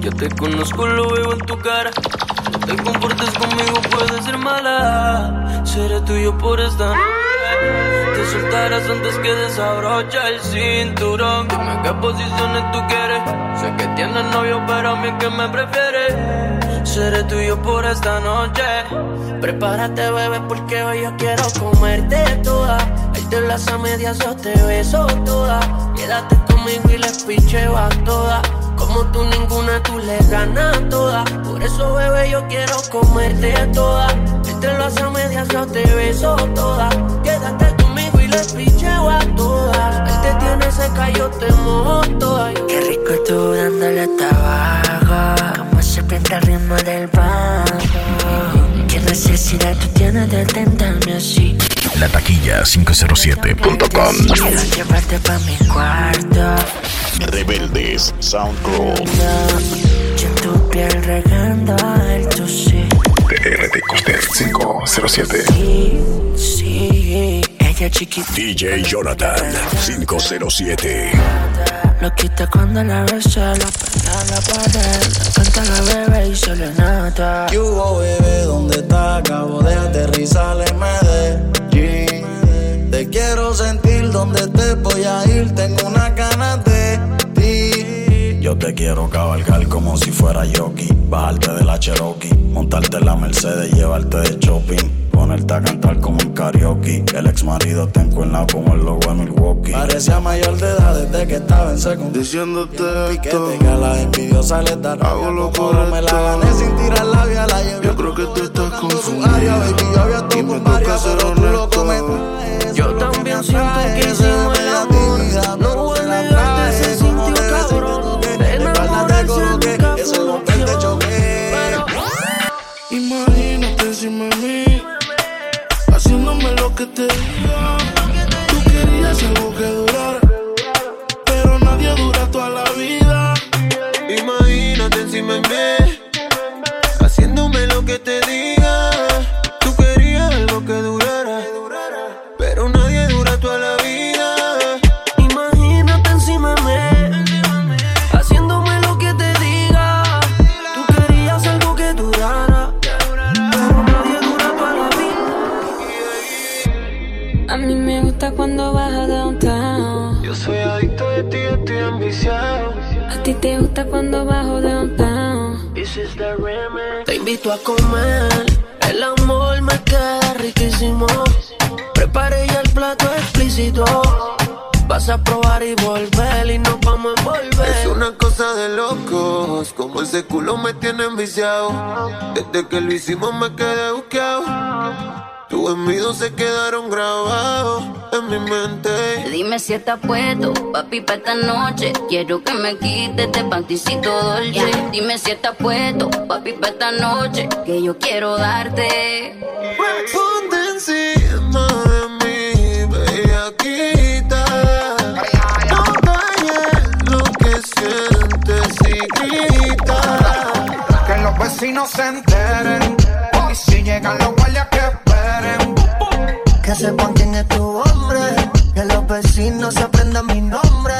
Yo te conozco, lo veo en tu cara. No te comportes conmigo, puedes ser mala. Seré tuyo por esta. Te soltarás antes que desabrocha el cinturón. Dime qué posiciones tú quieres. Sé que tienes novio, pero a mí que me prefieres. Seré tuyo por esta noche. Prepárate, bebé, porque hoy yo quiero comerte toda. Ahí te las a medias, yo te beso toda. Quédate conmigo y les picheo toda. Como tú ninguna, tú le ganas toda. Por eso, bebé, yo quiero comerte toda. Entre las a medias, yo te beso toda. Quédate conmigo y le picheo a toda. Él te tiene seca, yo te mojo toda. Qué rico tú dándole tabaco Pinta el ritmo del bajo Qué necesidad tú tienes de tentarme así La taquilla 507.com. Quiero llevarte pa' mi cuarto Rebeldes Sound Crew. Yo en tu piel regando el sí TRT Coster 507. Sí, sí Ella chiquita DJ Jonathan 507. Lo quita cuando la besa La pega la pared Canta la bebé y se le nota ¿Qué hubo, bebé? ¿Dónde está? Acabo de aterrizar en Medellín. Te quiero sentir donde te voy a ir. Tengo una ganas de ti. Yo te quiero cabalgar como si fuera jockey. Bajarte de la Cherokee. Montarte en la Mercedes, llevarte de shopping. Ponerte a cantar como un karaoke. El ex marido te encuentra como el logo de Milwaukee. Parecía mayor de edad desde que estaba en secundaria. Diciéndote esto, que a las envidiosas les da. Hago lo no me la correcto. gané sin tirar la vía, la llevé. yo creo que tú estás área, confundida. baby, yo había Y me con toca ser pero tú lo honesto. Yo también siento que hicimos el amor. No voy a negarte, se sintió cabrón. Enamorarse nunca fue. Imagínate mí, haciéndome lo que te diga. Tú querías algo que durara, pero nadie dura toda la vida. Imagínate encima de a comer, el amor me queda riquísimo. Preparé ya el plato explícito. Vas a probar y volver y nos vamos a envolver. Es una cosa de locos, como ese culo me tiene enviciado. Desde que lo hicimos me quedé buqueado. Tus envidios se quedaron grabados en mi mente. Dime si estás puesto, papi, para esta noche. Quiero que me quites este panticito dolce. Dime si estás puesto, papi, para esta noche. Que yo quiero darte. Ponte encima de mí, bellaquita. No calles lo que sientes y grita. Que los vecinos se enteren. Y si llegan los guardias que. Que sepan quién es tu hombre Que los vecinos se aprendan mi nombre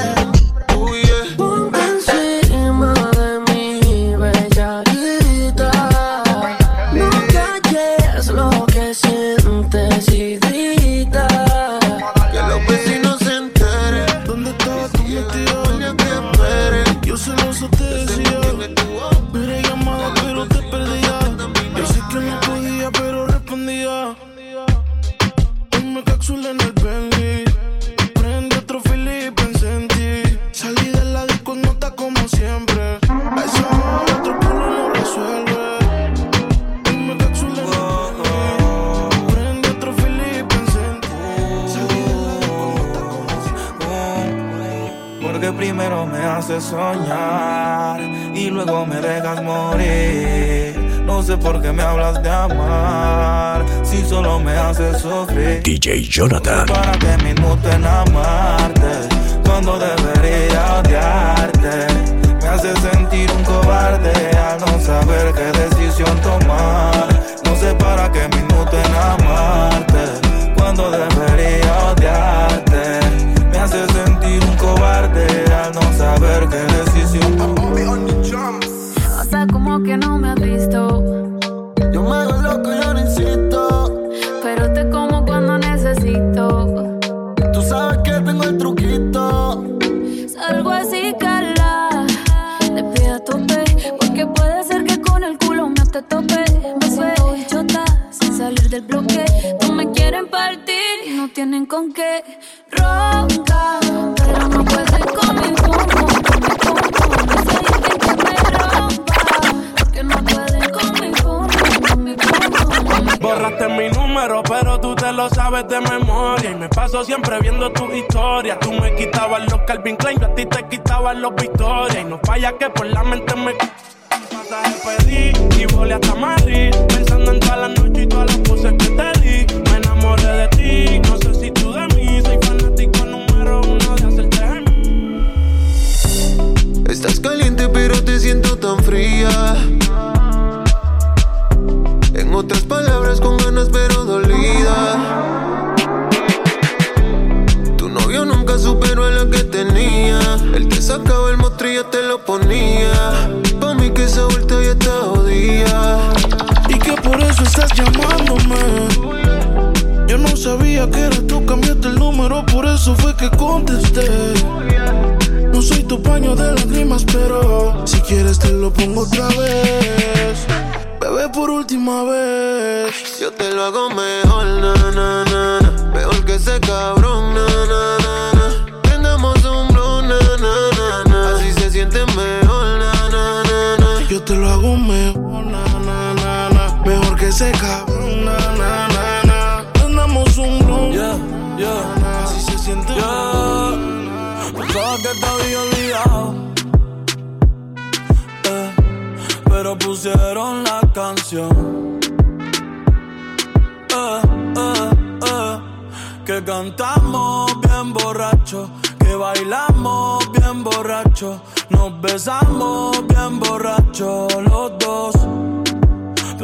porque me hablas de amar. Si solo me haces sufrir. DJ Jonathan. Para que minuto en amarte Cuando debería odiarte. Me hace sentir un cobarde Al no saber qué decisión tomar. No sé para qué minuto en amarte Cuando debería odiarte. Me hace sentir un cobarde Al no saber qué decisión tomar. O sea, como que no me has visto. Yo me hago loco yo no insisto. Pero te como cuando necesito. Tú sabes que tengo el truquito. Salgo así, Carla. Le pido a tope. Porque puede ser que con el culo no te tope. Me siento bichota sin salir del bloque. No me quieren partir. y No tienen con qué. De memoria. Y me paso siempre viendo tu historia. Tú me quitabas los Calvin Klein, yo a ti te quitabas los Victoria. Y no falla que por la mente me pasaje pedí y volé hasta Madrid. Pensando en todas las noches y todas las cosas que te di. Me enamoré de ti, no sé si tú de mí. Soy fanático número uno de hacerte. Estás caliente pero te siento tan fría. En otras palabras con ganas pero dolida. Lo ponía. Pa' mí que esa vuelta ya está jodida. Y que por eso estás llamándome. Yo no sabía que eras tú, cambiaste el número, por eso fue que contesté. No soy tu paño de lágrimas, pero si quieres te lo pongo otra vez. Bebé, por última vez. Yo te lo hago mejor, na, na, na. Mejor que ese cabrón, na, ese cabrón, na, na, na, na. Andamos un blon. Yeah, yeah. Así se siente yeah. Pensaba que te había olvidado. Eh, pero pusieron la canción. Eh, eh, eh, que cantamos bien borracho, que bailamos bien borracho, nos besamos bien borracho los dos.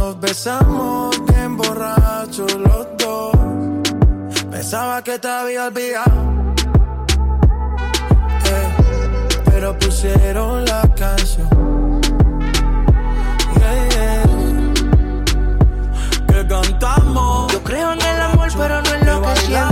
nos besamos bien borrachos los dos. Pensaba que te había olvidado, eh, pero pusieron la canción. Yeah, yeah. Que cantamos. Yo creo en el amor, pero no en lo que siento.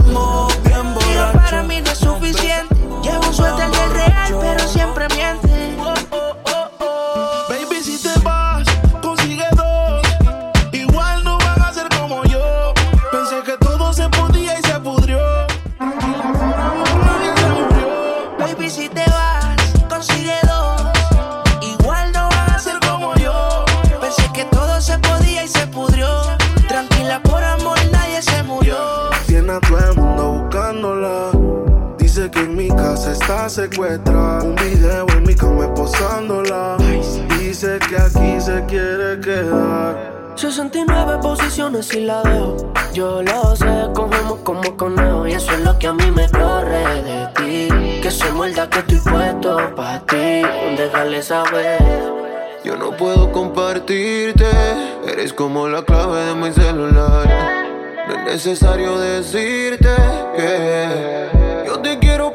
Está secuestrada. Un video en mi cama posándola. Dice que aquí se quiere quedar. 69 posiciones y la dejo. Yo lo sé, cogemos como conejo. Y eso es lo que a mí me corre de ti. Que se muerda que estoy puesto para ti. Déjale saber. Yo no puedo compartirte, eres como la clave de mi celular. No es necesario decirte que yo te quiero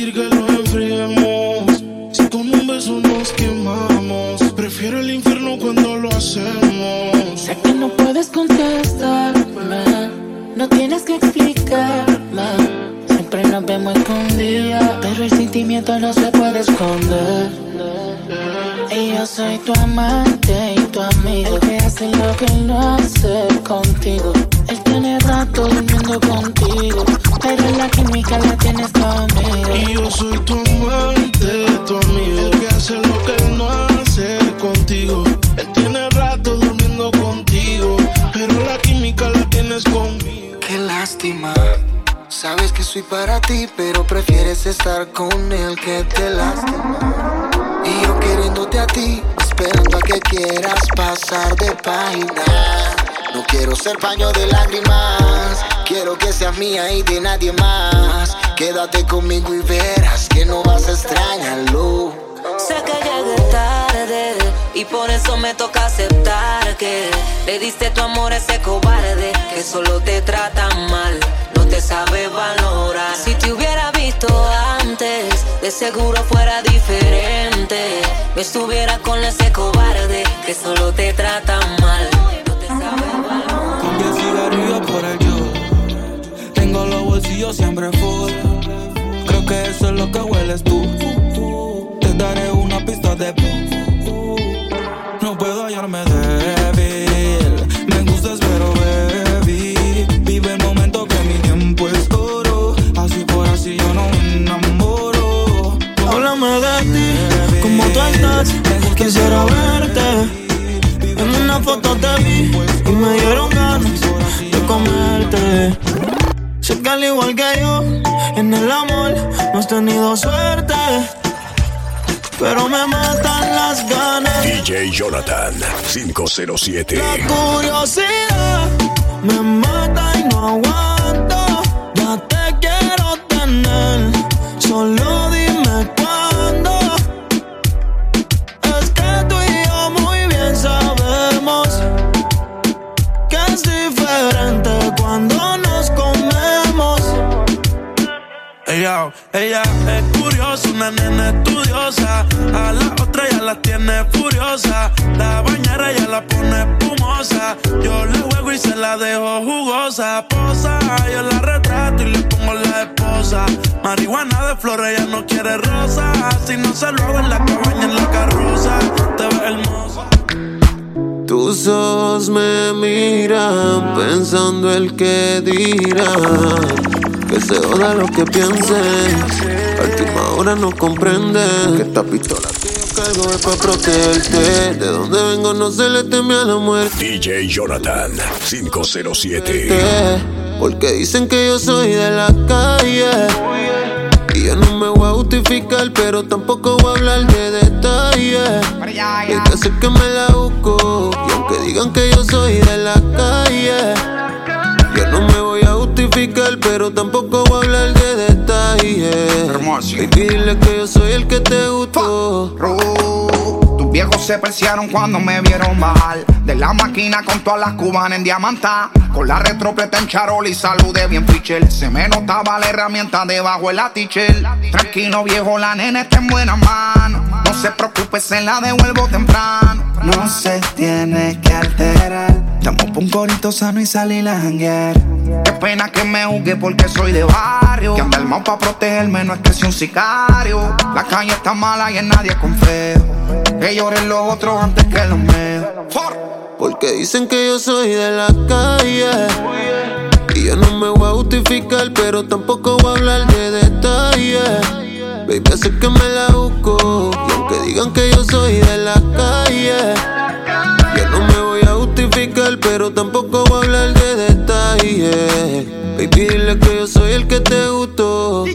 permitir que lo enfriemos. Si con un beso nos quemamos. Prefiero el infierno cuando lo hacemos. Sé que no puedes contestarme, no tienes que explicarme. Siempre nos vemos escondidas, pero el sentimiento no se puede esconder. Y yo soy tu amante y tu amigo, el que hace lo que no hace contigo. Él tiene rato durmiendo contigo, pero la química la tienes conmigo. Y yo soy tu amante, tu amigo, el que hace lo que él no hace contigo. Él tiene rato durmiendo contigo, pero la química la tienes conmigo. Qué lástima. Sabes que soy para ti, pero prefieres estar con él que te lastima. Y yo queriéndote a ti, esperando a que quieras pasar de página. No quiero ser paño de lágrimas, quiero que seas mía y de nadie más. Quédate conmigo y verás que no vas a extrañarlo. Sé que llegué tarde y por eso me toca aceptar que le diste tu amor a ese cobarde que solo te trata mal, no te sabe valorar. Si te hubiera visto antes, de seguro fuera diferente. No estuviera con ese cobarde que solo te trata mal, Cigarrillo por el yo. Tengo los bolsillos siempre full. Creo que eso es lo que hueles tú. Te daré una pista de No puedo hallarme débil. Me gustas, pero baby. Vive el momento que mi tiempo es oro. Así por así yo no me enamoro. Háblame de ti, como tú estás. Quisiera verte. Una foto te vi y me dieron ganas de comerte. Sé que al igual que yo, en el amor no has tenido suerte. Pero me matan las ganas. DJ Jonathan 507. La curiosidad me mata y no aguanto. Ya te quiero tener, solo Ella, es curiosa, una nena estudiosa. A la otra ya la tiene furiosa. La bañera ya la pone espumosa. Yo le juego y se la dejo jugosa. Posa, yo la retrato y le pongo la esposa. Marihuana de flores, ella no quiere rosa. Si no se lo hago en la cabaña, en la carroza. Te ves hermosa. Tus ojos me miran pensando el que dirán. Que se joda lo que piensen. A última hora no comprenden que esta pistola que yo cargo es para protegerte. De donde vengo no se le teme a la muerte. DJ Jonathan 507. Porque dicen que yo soy de la calle. Y yo no me voy a justificar, pero tampoco voy a hablar de detalles. Hay que hacer que me la busco. Y aunque digan que yo soy de la calle, yo no me voy pero tampoco voy a hablar de detalles. Y dile que yo soy el que te gustó. Tus viejos se persearon cuando me vieron bajar De la máquina con todas las cubanas en diamanta. Con la retropleta en charol y saludé bien fichel Se me notaba la herramienta debajo de la tichel. Tranquilo viejo, la nena está en buenas manos No se preocupe, se la devuelvo temprano. No se tiene que alterar. Estamos pa' un corito sano y salir a janguear. Qué pena que me juzgue porque soy de barrio. Que anda el pa' protegerme, no es que sea un sicario. La calle está mala y en nadie confío Que lloren los otros antes que los míos Porque dicen que yo soy de la calle. Y yo no me voy a justificar, pero tampoco voy a hablar de detalles. Baby, sé que me la busco. Y aunque digan que yo soy de la calle, yo no me voy a justificar, pero tampoco voy a hablar de detalles. Baby, dile que yo soy el que te gustó.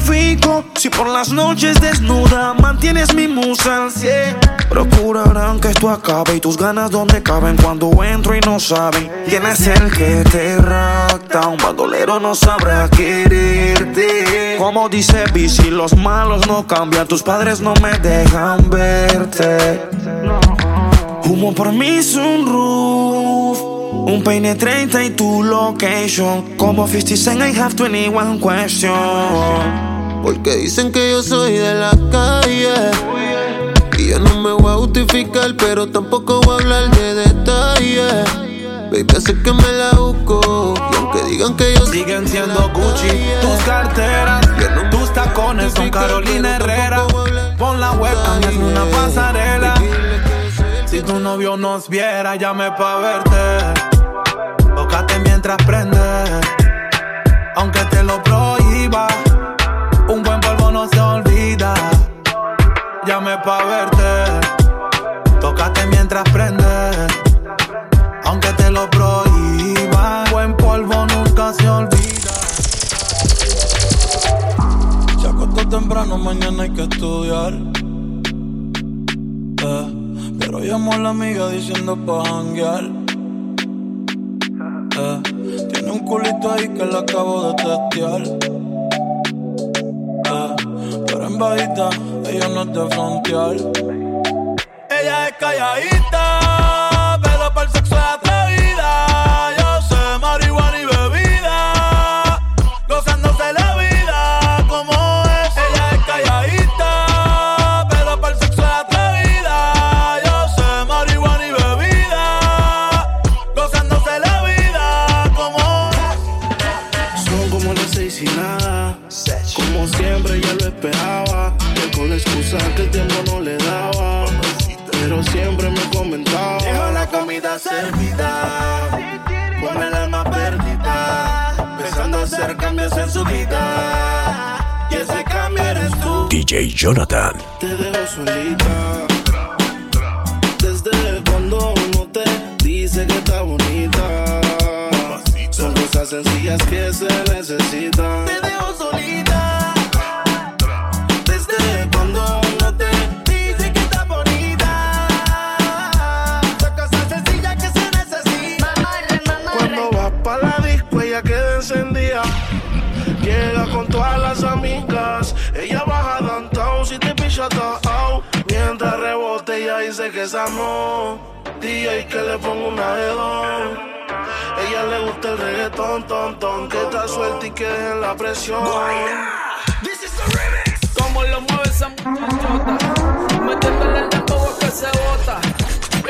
Justifico si por las noches desnuda mantienes mi musa cien. Procurarán que esto acabe y tus ganas donde caben cuando entro y no saben quién es el que te rapta. Un bandolero no sabrá quererte. Como dice Bici, los malos no cambian, tus padres no me dejan verte. Humo por mi sunroof. Un peine 30 y tu location. Como 50 Cent, I have 21 question. Porque dicen que yo soy de la calle. Y yo no justificar, pero tampoco voy a hablar de detalles. Baby, sé que me la busco. Y aunque digan que yo siguen siendo Gucci, tus carteras, tus tacones son Carolina Herrera. Pon la webcam hazme una pasarela. Si tu novio nos viera, llame pa' verte. Tócate mientras prende. Aunque te lo prohíba, Llame pa' verte. Tócate mientras prende. Aunque te lo prohíba, buen polvo nunca se olvida. Se acostó temprano, mañana hay que estudiar. Eh. Pero llamó a la amiga diciendo pa' janguear. Eh, tiene un culito ahí que le acabo de testear. Eh, pero en bajita, ella no es de frontear. Ella es calladita, su vida. Y ese cambio eres tú. DJ Jonathan. Te dejo solita. Desde cuando uno te dice que está bonita. Son cosas sencillas que se necesitan. Que es amor. DJ que le pongo una de dos. Ella le gusta el reggaetón, ton, ton. Que está suelta y que en la presión. Como lo mueve esa muchachota Metiéndole el dembow que se bota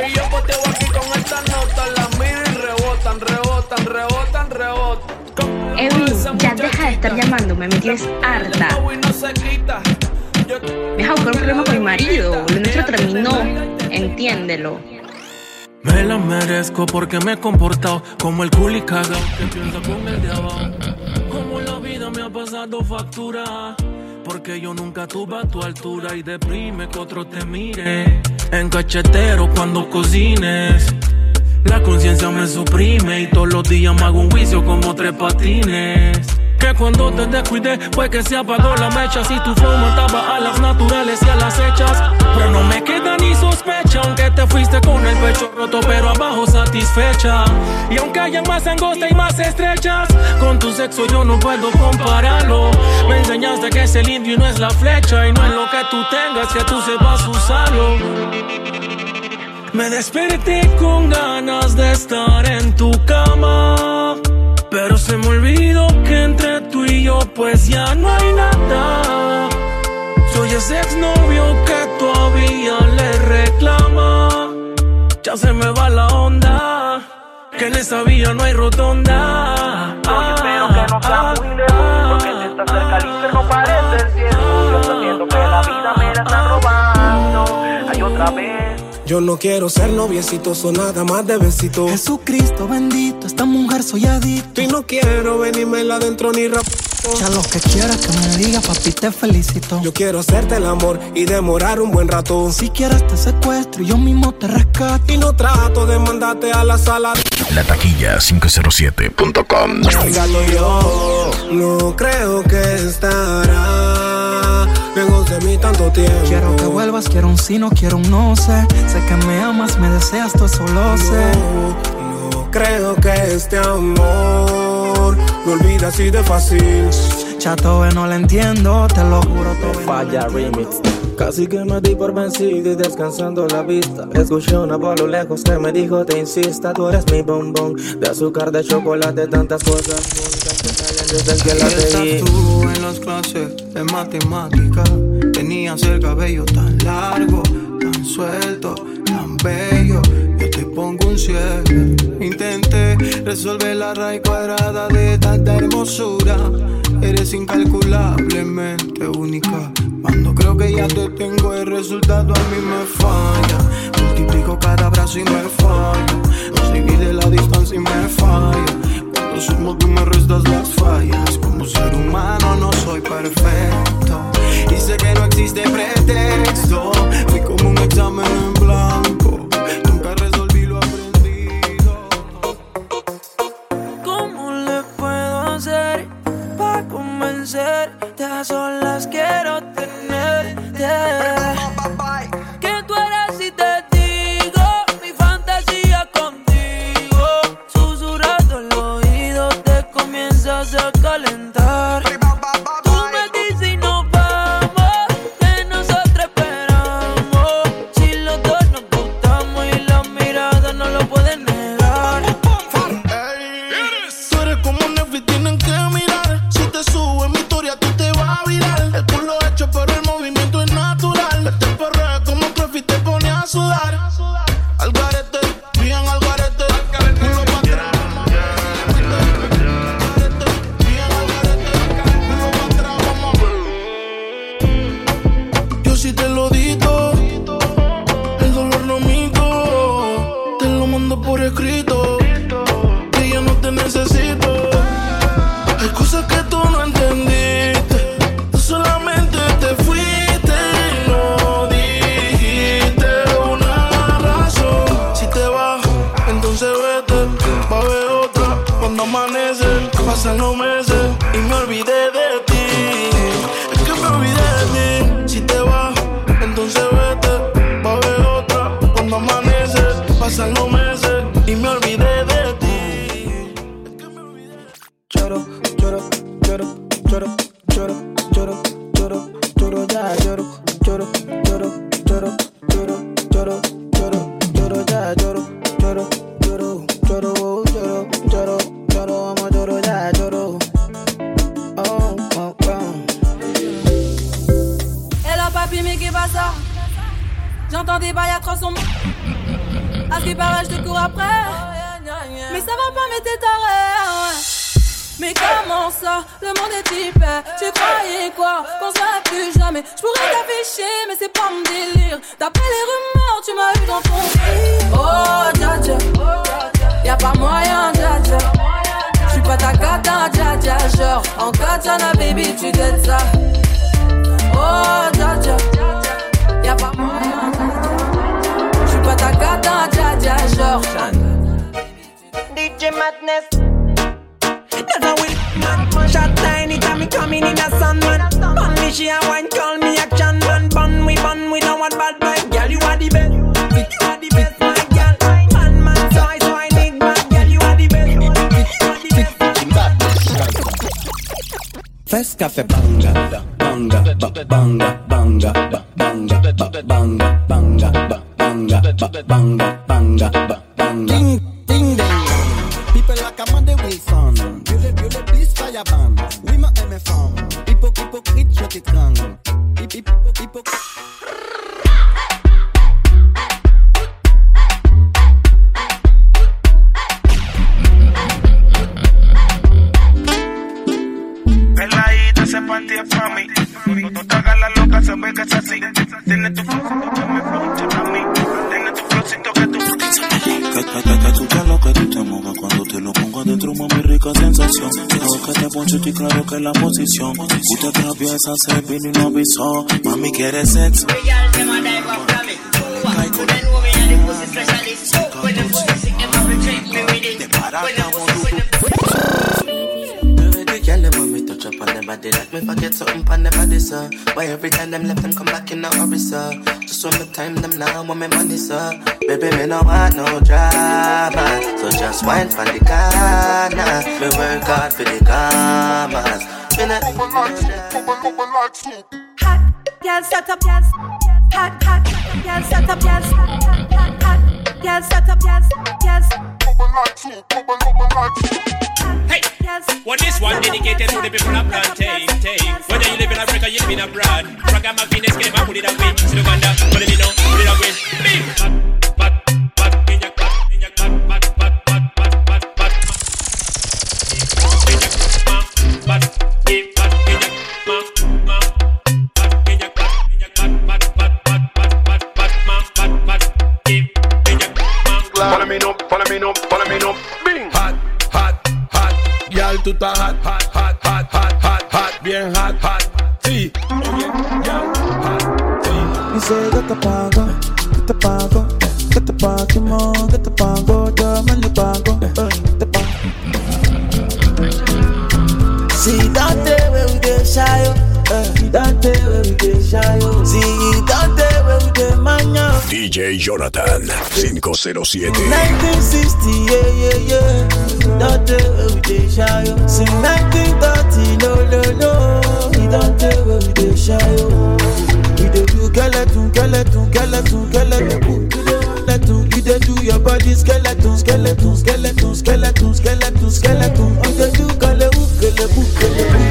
Y yo poteo aquí con esta nota Las miro y rebotan, rebotan, rebotan, rebotan Edwin, ya deja de estar llamándome, me tienes harta. dembow y no se quita Me un problema con mi marido. Lo nuestro terminó. Entiéndelo. Me la merezco porque me he comportado como el culi cagao que piensa con el de abajo. Como la vida me ha pasado factura. Porque yo nunca tuve a tu altura y deprime que otro te mire. En cachetero cuando cocines. La conciencia me suprime y todos los días me hago un juicio como tres patines. Que cuando te descuidé fue que se apagó la mecha. Si tu flow mataba a las naturales y a las hechas. Pero no me queda ni sospecha, aunque te fuiste con el pecho roto, pero abajo satisfecha. Y aunque hayan más angosta y más estrechas, con tu sexo yo no puedo compararlo. Me enseñaste que es el indio y no es la flecha. Y no es lo que tú tengas, que tú sepas usarlo. Me desperté con ganas de estar en tu cama. Pero se me olvidó pues ya no hay nada. Soy ese exnovio que todavía le reclama. Ya se me va la onda. Que en esa vía no hay rotonda. Yo espero que no sea muy lejos, porque si estás cerca el infierno parece el cielo. Yo siento que la vida me la están robando. Hay otra vez. Yo no quiero ser noviecito, o nada más de besito. Jesucristo bendito, esta mujer soy adicto. Y no quiero venirme adentro ni rap. Ya lo que quieras que me diga, papi, te felicito. Yo quiero hacerte el amor y demorar un buen rato. Si quieres te secuestro y yo mismo te rescato. Y no trato de mandarte a la sala. La taquilla 507.com. Dígalo yo, no creo que estará de mí tanto tiempo. Quiero que vuelvas, quiero un sí, no quiero un no sé. Sé que me amas, me deseas, todo eso lo sé. No creo que este amor me olvida así de fácil. Chato, no lo entiendo, te lo juro. Todo Falla remix. Casi que me di por vencido y descansando la vista. Escuché una voz a lo lejos que me dijo: Te insista, tú eres mi bombón. De azúcar, de chocolate, tantas cosas juntas que salen desde que la estás tú en las clases de matemática tenías el cabello tan largo, tan suelto, tan bello. Yo te pongo un cielo. Intenté resolver la raíz cuadrada de tanta hermosura. Eres incalculablemente única. Cuando creo que ya te tengo el resultado a mí me falla. Multiplico cada brazo y me falla. No Nos divide la distancia y me falla. Cuando sumo tú me restas las fallas. DJ Madness. That's how we man. Shot tiny time me coming in a sun man. Bun me she a wine call me action man. Bun we bun we don't want bad boy. Girl you are the best. You are the best my girl. Man man so I so I need man. Girl you are the best. You are the best. Fes café banga, banga, ba- banga, banga, ba- banga, ba- banga, banga, banga, banga, banga, banga. Atraviesa, se vino y no avisó. Mami, quiere sexo. Body Like me forget something on the body, sir. Why every time them left them come back in a hurry, sir? Just want me time them now, want me money, sir. Baby, me no want no drama So just wine for the corner. Me work hard for the commas. Me not hot, girl, set up, yes. Hot, hot, girl, set up, yes. Hot, hot, hot, girl, set up, yes, yes. Hey, well this one dedicated to the people of plantain. Whether you live in Africa, you live in abroad. Ragamuffin, get him, put it away. Uganda, put it in, put it away. Big, Girl, tú estás hot, hot, hot, hot, DJ Jonathan 507. 1960, yeah, yeah, yeah. Day where we dey shy, oh. See 1930, no, no, no. See that day where we dey shy, oh. We dey do skeleton, skeleton, skeleton, skeleton. You dey do your body skeleton, skeleton, skeleton, skeleton, skeleton, skeleton. You dey do kalebu, kalebu, kalebu,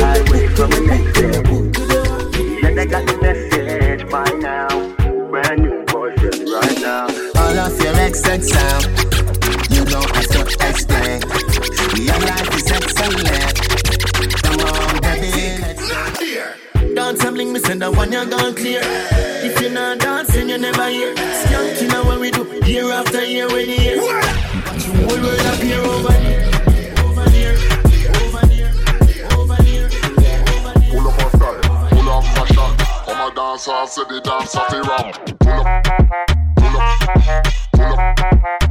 kalebu, kalebu, kalebu. Your XX sound. You don't have to explain. Your life is excellent. Come on, baby, let's go. Dance and bling me send that one you gone clear. If you're not dancing, you never hear. Skanking now what we do year after year with the year. Watch the whole world appear over there. Over there, over there, over there. Pull up a style, pull up fashion. Come a dance off, say the dance off the ram. Pull up, pull up, pull up, pull up,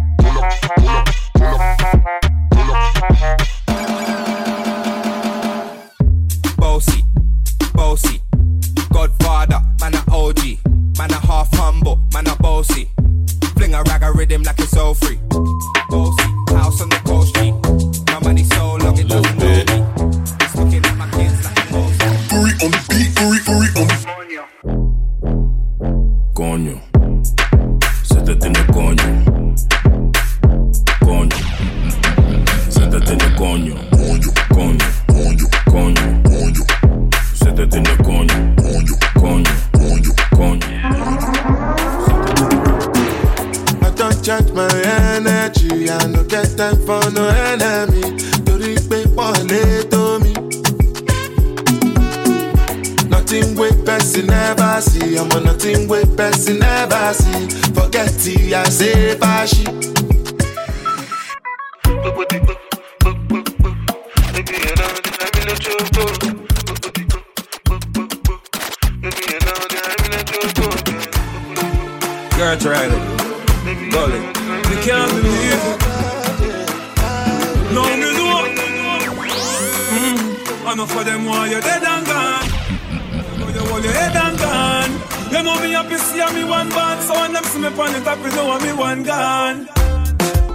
one band, so when them see me on the top, you know me one gone.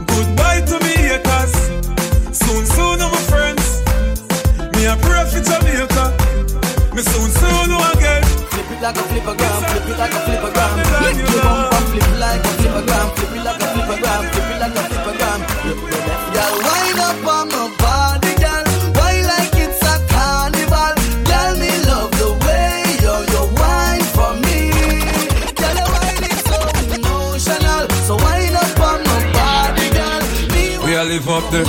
Goodbye to me haters. Soon, soon, my friends. Me a pray for Jamaica. Me soon, soon, again. Flip it like a flippergram, flip it like a flippergram. Lick your bum bum, flip it like a flippergram, flip it like a flippergram, flip it like a flipper gram. Girl, wind up on my up the,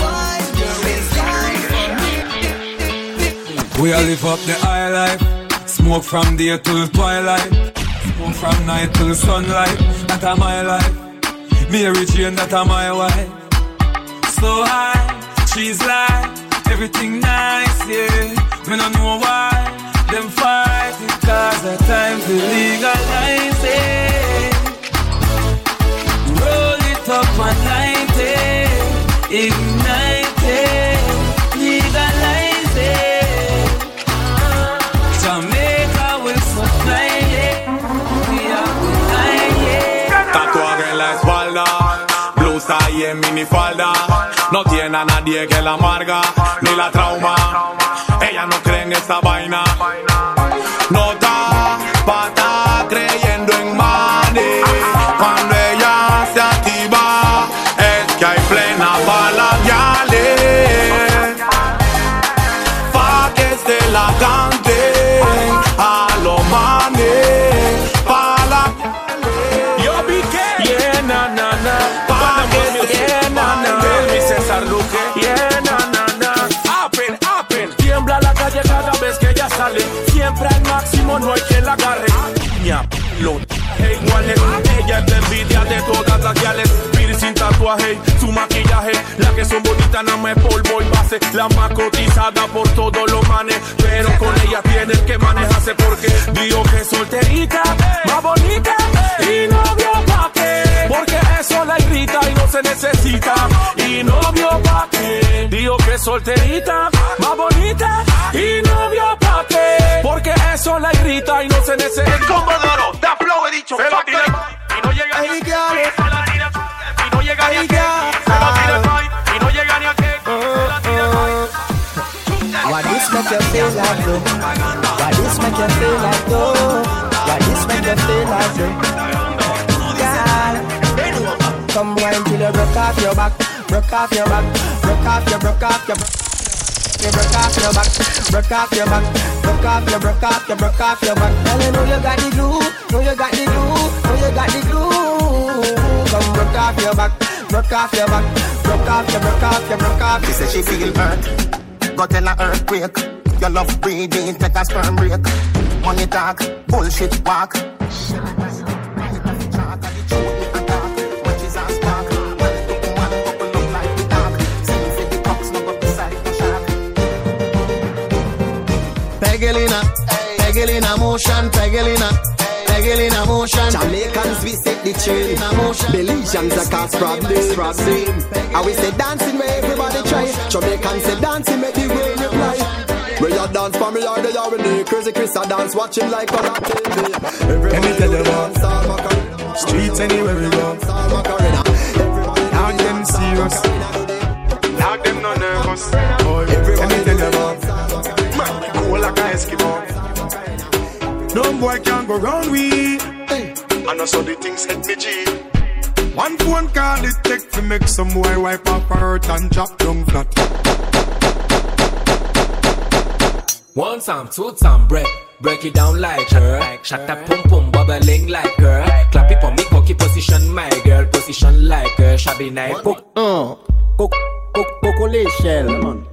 we a live up the high life. Smoke from day till twilight. Smoke from night till sunlight. That a my life. Mary Jane, that a my wife. So high, she's like everything nice, yeah. Me no know why them fight it, cause at times they legalize it. Roll it up and light Tatuaje en la espalda, blusa y en minifalda. No tiene a nadie que la amarga, ni la trauma. Ella no cree en esa vaina. No no hay quien la agarre. Ña, lo. iguales. Ella es la envidia de todas las guiales. sin tatuaje, su maquillaje. La que son bonitas nada más polvo y base. La más cotizada por todos los manes. Pero con ella tienes que manejarse porque digo que es solterita, más bonita y novio pa' qué. Porque eso la irrita y no se necesita. Y novio pa' qué. Digo que es solterita, más bonita y novio pa' Porque eso la irrita y no se necesita. El combo de oro, da flow he dicho. Se lo tiré y no llega ni aquí. Y no llega ni aquí. Se lo tiré y no llega ni aquí. Why this make you feel like though? Why this make you feel like though? Why this make you feel like though? Girl, come wine till you broke off your back, broke off your back, broke off your, broke off your. You broke off your back, broke off your back, broke off your, broke off your, broke off your back. Girl, you know you got the glue, know you got the glue, know you got the glue. Come broke off your back, broke off your back, broke off your, broke off your, broke off. She said she feel hurt. Go tell her earthquake. Your love breathing, take a sperm break. Money talk, bullshit walk. Pegelina, Pegelina motion, Pegelina. Pegelina motion. Jamaicans we set the train. Belizeans a cause problem. problem. And we say dancing where everybody try. Jamaicans say dancing make the rain reply. Where you dance for me or they are in the crazy Chris I dance watching like on a TV. Let me tell you what. Streets anywhere we go. Now them serious. Now them no nervous. Let boy can't go round we. Hey. And I know so the things hit me G. One phone call it take to make some boy wipe off her hurt and drop down flat. One time, two time, break. Break it down like her. Shut up, pum pum, bubbling like her. Clap it for me, cocky position, my girl. Position like her. Shabby night, cook. Uh, cook, cook, cook, l'échelle.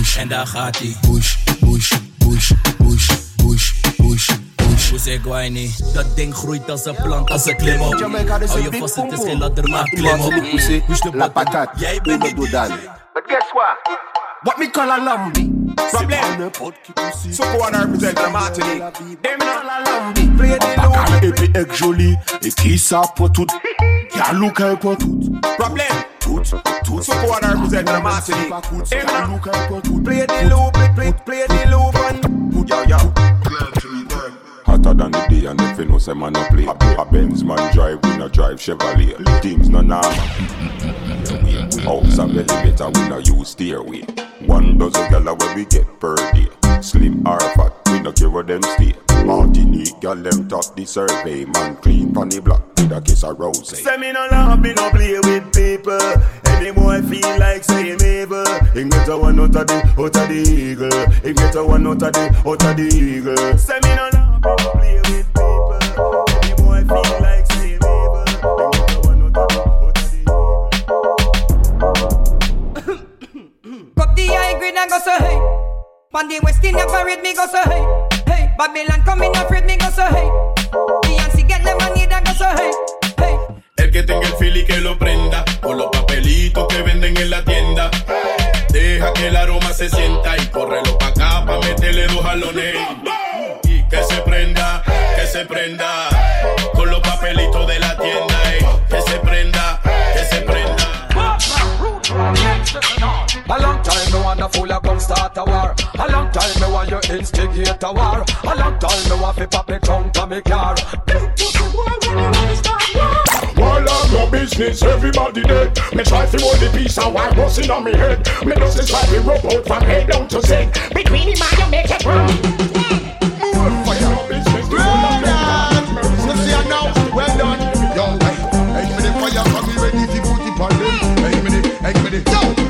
push, push, push. En daar gaat hij. Push, push, push, push, push, push. Hoe zeg Guayni? Dat ding groeit als een plant, als een klim op. Hou je vast, het is geen ladder, maar klim op. Push de La patate, Jij bent uno dodal. But guess what? What me call a lambi? Problem. So go and represent the Martinique. Them call a lambi. Play the low. Bakal epi ek joli, e ki sa po tout. Ya look el po tout. Problem. Tout, tout. So go and represent the po tout. Play the low, play, play, the low man. Yo, yo. Hotter than the day and if you know say man no play A Benz man drive, we no drive Chevrolet Things no normal House and elevator, we no use stairway One dozen gala where we get per day Slim or fat, no care where them stay Martinique, gal them top the survey Man clean pon the block with a kiss of rose Say me no love, me no play with people. Any boy feel like say him evil. Him get a one out of the, out of the eagle. Him get a one out of the, out of the eagle. Say me no love, me no play Pan the West Indian parade me go so hey. Hey, Babylon come in afraid me go so hey. Beyonce get the money and go so hey. Hey. El que tenga el y que lo prenda. Con los papelitos que venden en la tienda. Deja que el aroma se sienta y córrelo pa' acá pa' meterle dos jalones. Y que se prenda, que se prenda. Con los papelitos de la A long time me wanna fool a come start a war. A long time me want you instigate a war. A long time me want fi pop me trunk to me car. While I'm no business, everybody dead. Me try fi hold the piece of white busting on me head. Me just try me rope out from head down to sin. Between him and you make it wrong. More fire. Brothers, let's now. Well done. Yo, hey, hey, me the fire, come ready to put it on them. Hey, me the, hey, me the, yo.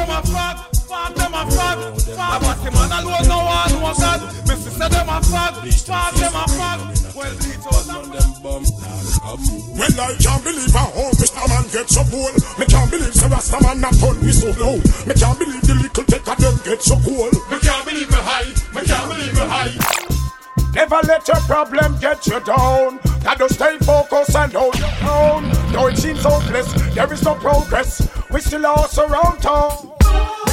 a fat. I want him man alone, no one knows that. Me sister them a fat, fat them a fat. Well, bleach out them bum. Well, I can't believe how old Mr. Man gets so cool. Me can't believe the Rasta man not turn me so low. Me can't believe the little take them get so cool. Me can't believe me high, me can't believe me high. Never let your problem get you down. Gotta stay focused and hold your own. Though it seems hopeless, there is no progress. We still are around town.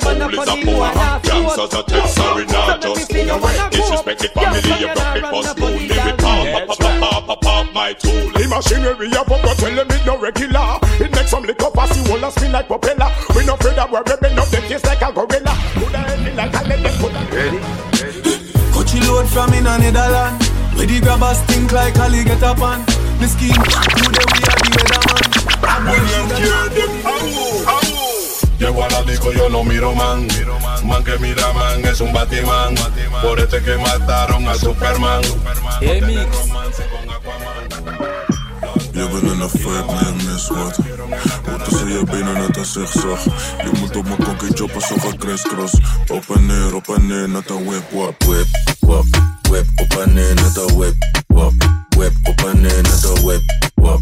Tell me what you wanna for the you wanna Gangsters a text, sorry, not just fool away. Disrespect the family, you broke me for spoon. Leave it pop, pop, pop, pop, pop, pop, my tool. The machinery of a tell them it no regular. It makes some liquor pass the whole and spin like propeller. We no afraid that we're ripping up the case like a gorilla. Put a head in like a let them put a ready. Coachy load from in a Netherland. Where the grabbers think like Ali get up on. The scheme, you the we are the weatherman. Bad boy, she got Llego a la disco, yo no miro man. Man que mira man es un batimán. Por este que mataron a Superman. Je bent een affaire, maar je mist wat Wat tussen je benen net een zigzag. Je moet op mijn konkie choppen, zo van crisscross Op en neer, op en neer, net een whip, wap. Whip, wap, whip, op en neer, net een whip Wap, whip, op en neer, net een whip Wap,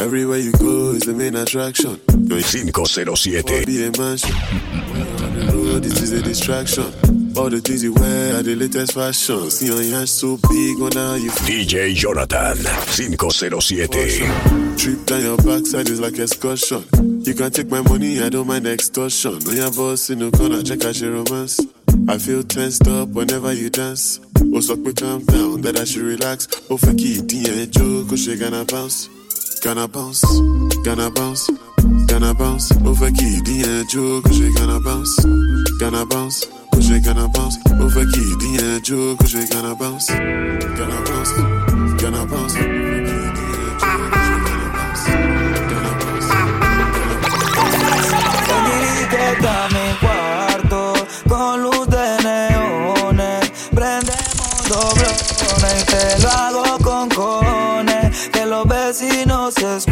Everywhere you go is the main attraction. 507. Be a mansion. On the road, this is a distraction. All the things you wear are the latest fashion. See your hands so big, wonder how you feel. DJ Jonathan 507. Trip down your backside is like excursion. You can take my money, I don't mind extortion. When your boss in the corner, check out your romance. I feel tensed up whenever you dance. Oh, suck me calm down, that I should relax. Oh, fuck it, yeah, joke, oh, she gonna bounce. Gonna bounce, gonna bounce, gonna bounce. Oh, fuck it, yeah, joke, oh, she gonna bounce. Gonna bounce, oh, she gonna bounce. Oh, fuck it, yeah, joke, oh, she gonna bounce. Gonna bounce, gonna bounce. Etiqueta mi cuarto con luz de neones. Prendemos doblones y te lo hago vecinos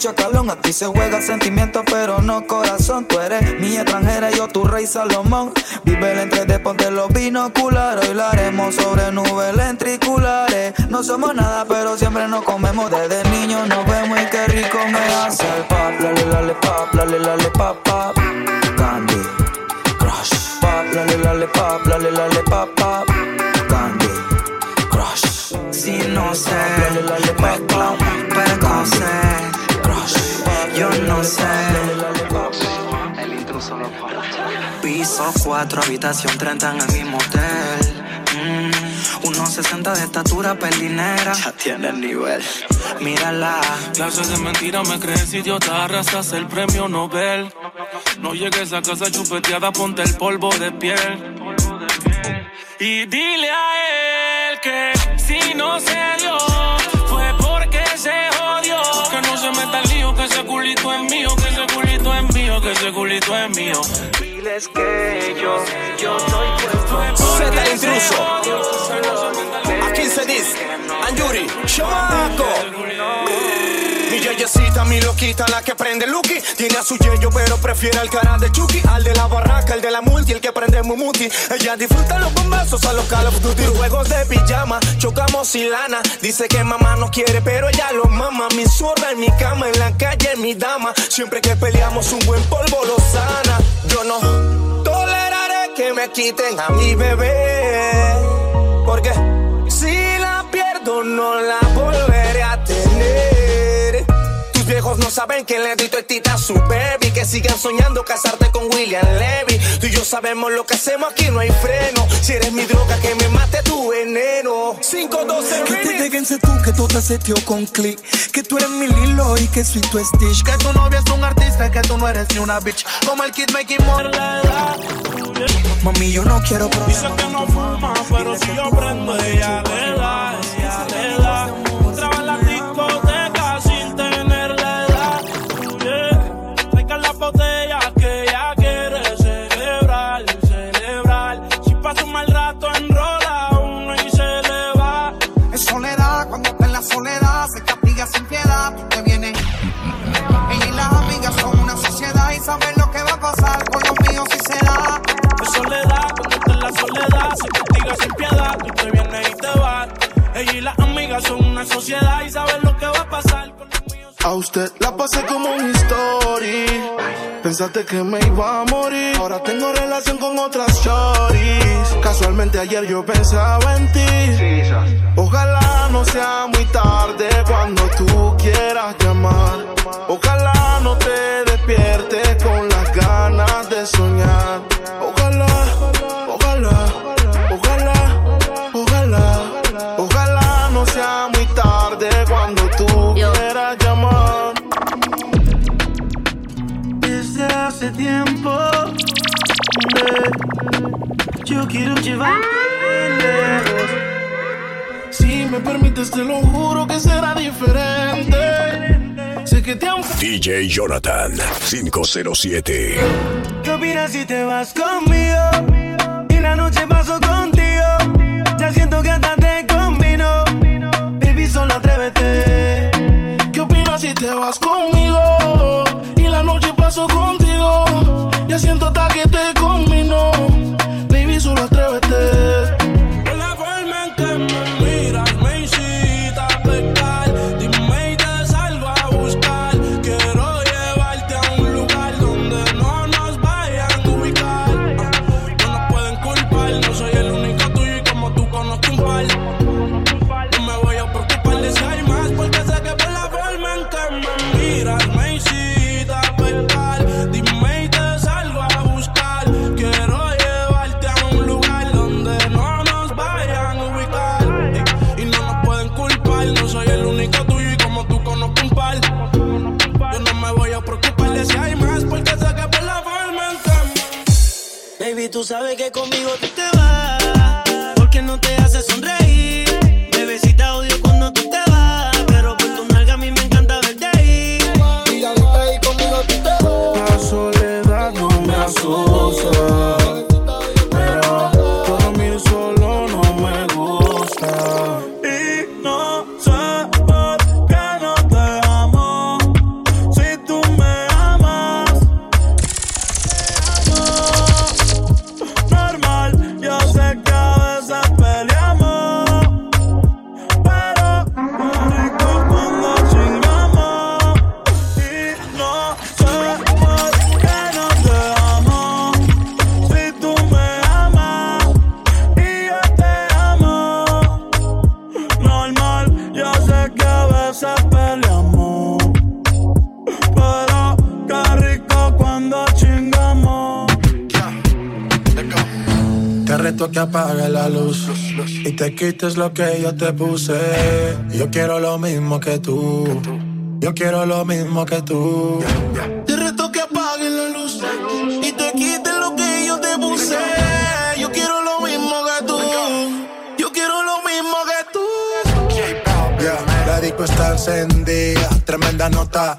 chacalón. Aquí se juega sentimiento, pero no corazón. Tú eres mi extranjera, yo tu rey Salomón. Vive el entre de ponte los binoculares. Hoy la haremos sobre nubes lentriculares. No somos nada, pero siempre nos comemos. Desde niños nos vemos y qué rico me hace el pap. Lale, lale, pap, lale, lale, pap, pap. Candy, crush. Pap, lale, lale, pap, lale, lale, pap, pap. Candy, crush. Si no sé, lale, lale, Yo no sé. El intruso lo Piso 4, habitación 30 en el mismo hotel. Mm, unos 60 de estatura, pelinera. Ya tiene el nivel. Mírala. Clases de mentira me crees idiota, arrastras el premio Nobel. No llegues a casa chupeteada, ponte el polvo de piel. Y dile a él que si no se dio, es mío, que ese culito es mío, que ese culito es mío. Diles que yo, yo soy puesto. Z el intruso. Aquí se dice, Anjuri, chamaco. Mi yeyecita, mi loquita, la que prende Lucky. Tiene a su yeyo, pero prefiere al cara de Chucky. Al de la barraca, el de la multi, el que prende Mumuti. Ella disfruta los bombazos a los Call of Duty. Juegos de pijama, chocamos y lana. Dice que mamá no quiere, pero ella lo mama. Mi zurda en mi cama, en la calle, mi dama. Siempre que peleamos, un buen polvo lo sana. Yo no toleraré que me quiten a mi bebé. Porque si la pierdo, no la volveré. No saben que le doy tita a su baby. Que siguen soñando casarte con William Levy. Tú y yo sabemos lo que hacemos aquí, no hay freno. Si eres mi droga, que me mate tu veneno. 512 Que te déjense tú, que todo se tío con click. Que tú eres mi Lilo y que soy tu Stitch. Que tu novia es un artista, que tú no eres ni una bitch. Como el kid making more. Mami, yo no quiero Dice que no fuma, pero si yo prendo, ella le da, ella le da. La pasé como un story. Pensaste que me iba a morir. Ahora tengo relación con otras choris. Casualmente ayer yo pensaba en ti. Ojalá no sea muy tarde cuando tú quieras llamar. Ojalá no te despiertes con las ganas de soñar. Yo quiero llevarte lejos. Si me permites, te lo juro que será diferente. Sé que te han DJ Jonathan 507. ¿Qué opinas si te vas conmigo? Te quites lo que yo te puse. Yo quiero lo mismo que tú. Yo quiero lo mismo que tú. Te reto que apague la luz y te quites lo que yo te puse. Yo quiero lo mismo que tú. Yo quiero lo mismo que tú. Yeah, la disco está encendida, tremenda nota.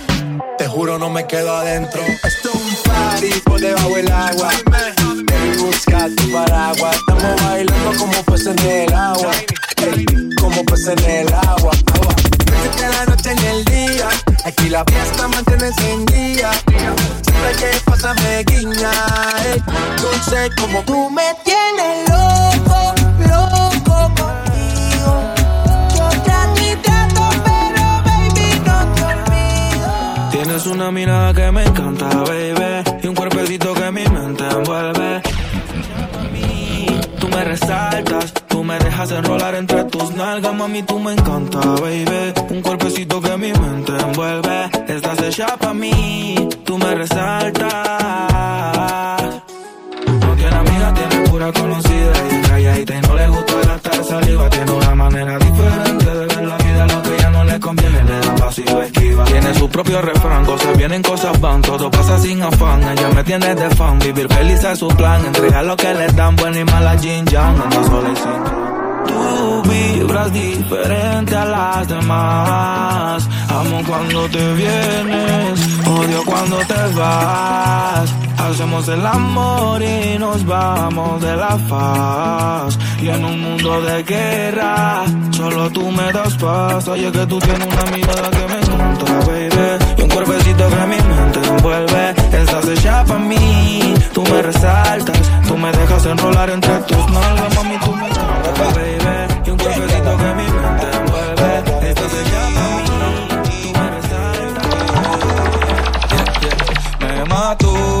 Te juro, no me quedo adentro. Esto es un party por debajo del agua. buscar tu paraguas. Estamos bailando como peces en el agua. como peces en el agua. agua. la noche en el día. Aquí la fiesta mantiene encendida. Siempre que pasa me guiña. Dulce como tú me tienes loco Tienes una mirada que me encanta, baby. Y un cuerpecito que mi mente envuelve. Tú me resaltas, tú me dejas enrolar entre tus nalgas, mami, tú me encanta, baby. Un cuerpecito que mi mente envuelve. Estás hecha para mí, tú me resaltas. No tiene amiga, tiene pura conocida y calladita y no le gusta gastar saliva. Tiene una manera diferente conviene, le da pasivo esquiva. Tiene su propio refrán, cosas vienen, cosas van, todo pasa sin afán. Ella me tiene de fan, vivir feliz es su plan. Entregar lo que le dan, buena y mala Jin Yang, anda sola y sin. Tú vibras diferente a las demás. Amo cuando te vienes, odio cuando te vas. Hacemos el amor y nos vamos de la faz. Y en un mundo de guerra, solo tú me das paz. Oye, que tú tienes una mirada que me encanta, baby. Y un cuerpecito que mi mente envuelve. Estás hecha para mí, tú me resaltas. Tú me dejas enrolar entre tus nalgas, mami, tú me encanta, baby. Y un cuerpecito que mi mente envuelve. Estás hecha para mí, tú me resaltas. Me mató.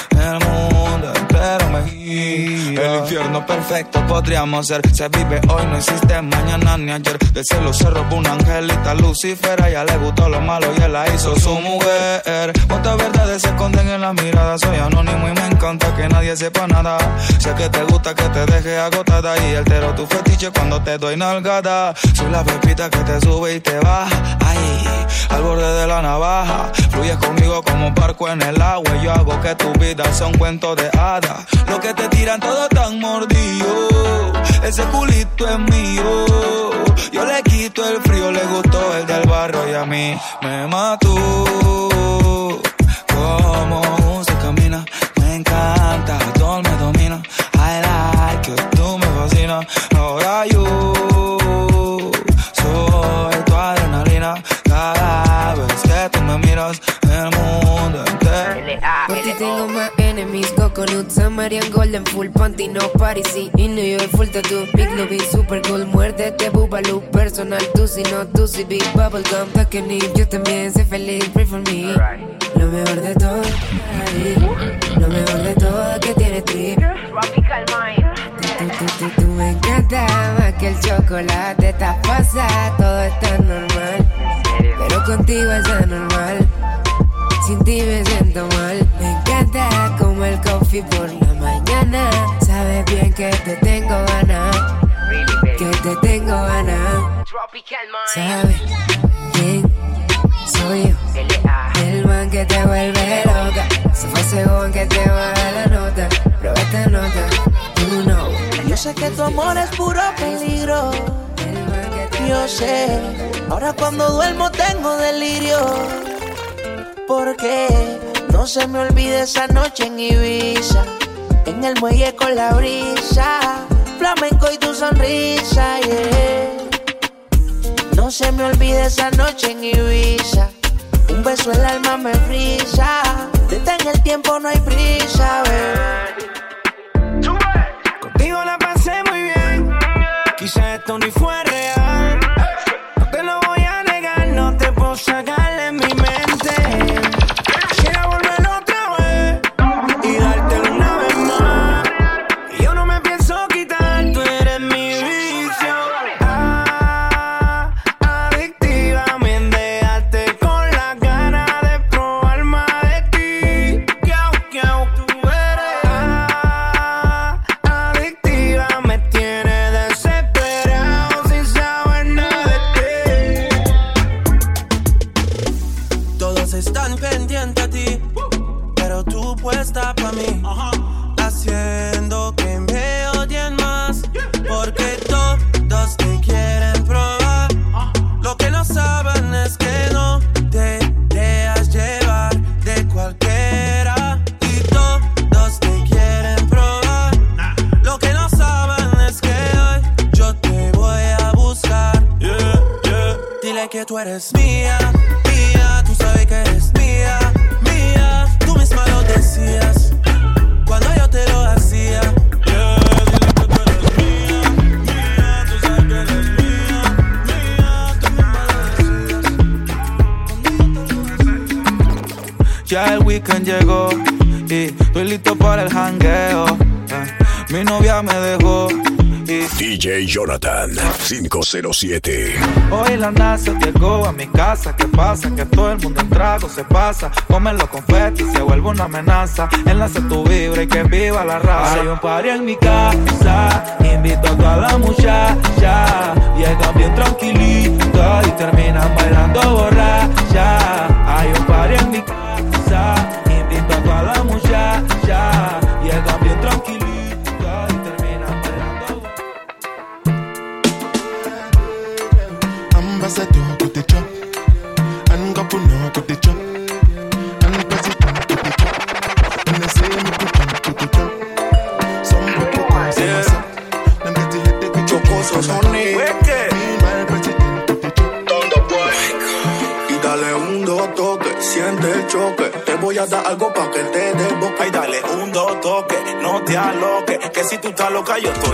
El infierno perfecto podríamos ser. Se vive hoy, no existe mañana ni ayer. Del cielo se robó una angelita Lucifer. A ella le gustó lo malo y él la hizo su mujer. Cuántas verdades se esconden en la mirada. Soy anónimo y me encanta que nadie sepa nada. Sé que te gusta que te deje agotada. Y altero tu fetiche cuando te doy nalgada. Soy la pepita que te sube y te baja. Ay, al borde de la navaja. Fluyes conmigo como un barco en el agua. Y yo hago que tu vida sea un cuento de hadas. Lo que te tiran todo tan mordido. Ese culito es mío. Yo le quito el frío, le gustó el del barrio y a mí me mató. Como se camina, me encanta, todo me domina. I like que tú me fascinas. Ahora yo coconut, Samarian, golden, full panty, no party, y New York, full tattoo, big lobby, super cool, muérdete, bubaloo, personal, tú si no, tú si big bubble gum, taquení, yo también sé feliz, pray for me, lo mejor de todo, lo mejor de todo que tiene ti, tú, tú, tú, tú me encanta más que el chocolate, estás pasada, todo está normal, pero contigo es anormal. Sin ti me siento mal. Me encanta como el coffee por la mañana. Sabes bien que te tengo ganas. Que te tengo ganas. Sabes quién soy yo. El man que te vuelve loca. Se fue según que te baja la nota. Prueba esta nota. Tú no. Yo sé que tu amor es puro peligro. Yo sé. Ahora cuando duermo tengo delirio. Porque no se me olvide esa noche en Ibiza. En el muelle con la brisa. Flamenco y tu sonrisa, yeah. No se me olvide esa noche en Ibiza. Un beso el alma me frisa. Detén el tiempo, no hay prisa, bebé. Contigo la pasé muy bien. Quizá esto ni fue Jonathan 507. Hoy la NASA llegó a mi casa. ¿Qué pasa? Que todo el mundo en trago se pasa. Comen los confetis, se vuelve una amenaza. Enlace tu vibra y que viva la raza. Hay un party en mi casa. Invito a toda la muchacha. Llegan bien tranquilitas y terminan bailando borracha. Hay un loca, yo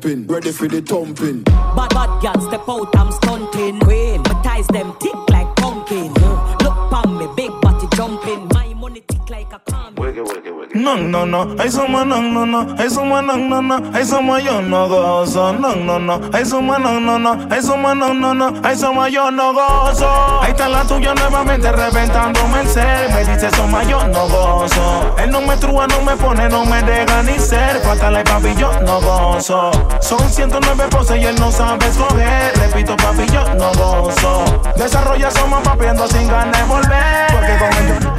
for No, ay somos no, no, no, ay somos no, no, no, ay somos yo no gozo, no, no, no, ay somos no, no, no, ay somos no, no, no, ay somos yo no gozo. Ahí está la tuya nuevamente reventándome el ser, me dice somos yo no gozo. Él no me trúa, no me pone, no me deja ni ser, pátale papi yo no gozo. Son 109 poses y él no sabe escoger, repito papi yo no gozo. Desarrolla somos papiando sin ganas de volver, porque con ellos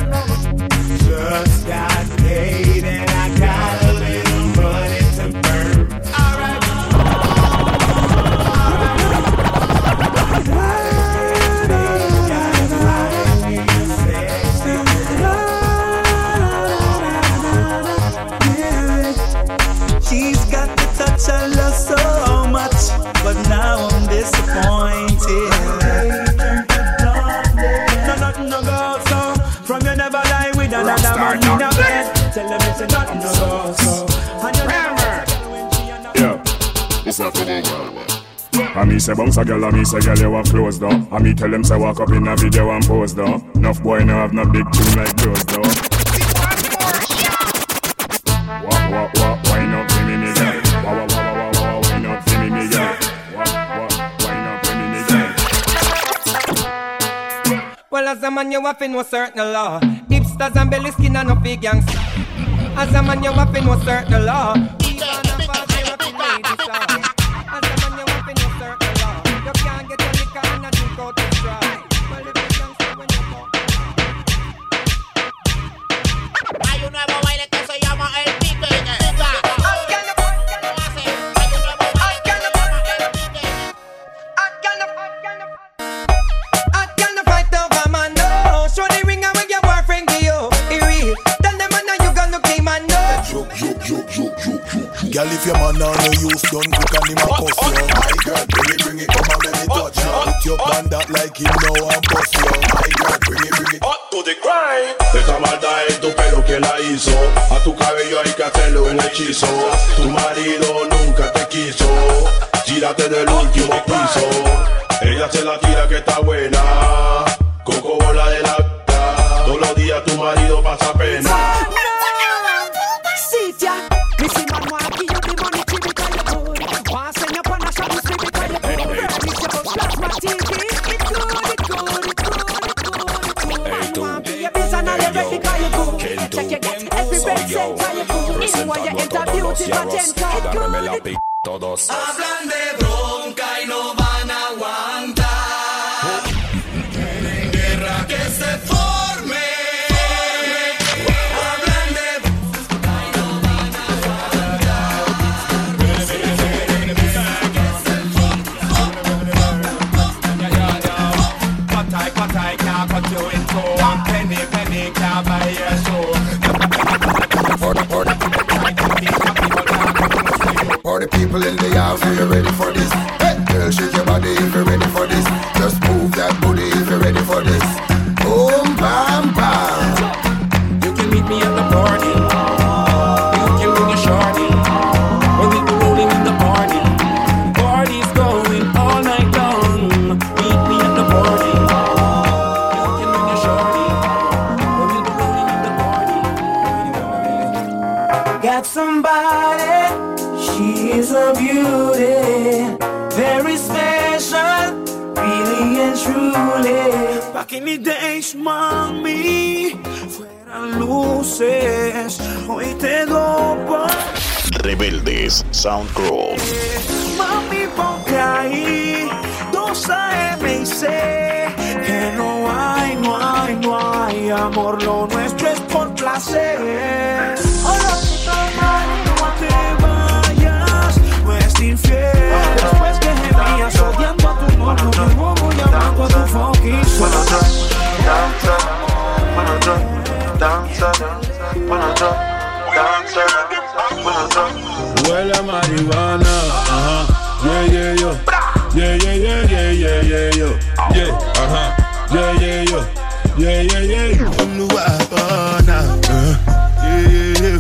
say bounce a girl, I me say girl you a close though. I me tell them say walk up in a video and pose though. Enough boy no have no big tune like those though. Walk, walk, walk, wine up for me, me girl. Wah, wah, wah, wah, wah, wah, wine up for me, me girl. Well, as a man, you have know certain law. Hipsters and belly skin and no big gangster. As a man, you have know certain law. On no use done quick and him a cuss you My girl, bring it, bring it, come and let me touch you Put your pan that like him now and bust you My girl, bring it, bring it Up to the grind. Esta maldad es tu pelo que la hizo. A tu cabello hay que hacerle un hechizo. Tu marido nunca te quiso. Gírate del último piso. Ella se la tira que está buena. Coco bola de la Todos los días tu marido pasa pena. Hoy te dopo. Rebeldes Sound Crew. Mami, ponte ahí, dos AM y sé que no hay, no hay, no hay amor, lo nuestro es por placer. Ahora no te vayas, no es infiel. Después que gemías odiando a tu novio, de nuevo llamando a tu fucking huele a marihuana. Ajá, yeah, yeah, yo. Yeah, yeah, yeah, yeah, yeah, yeah, yo. Yeah, ajá, yeah, yeah, yo. Yeah, yeah, yeah. Oluwapona. Yeah, yeah, yeah.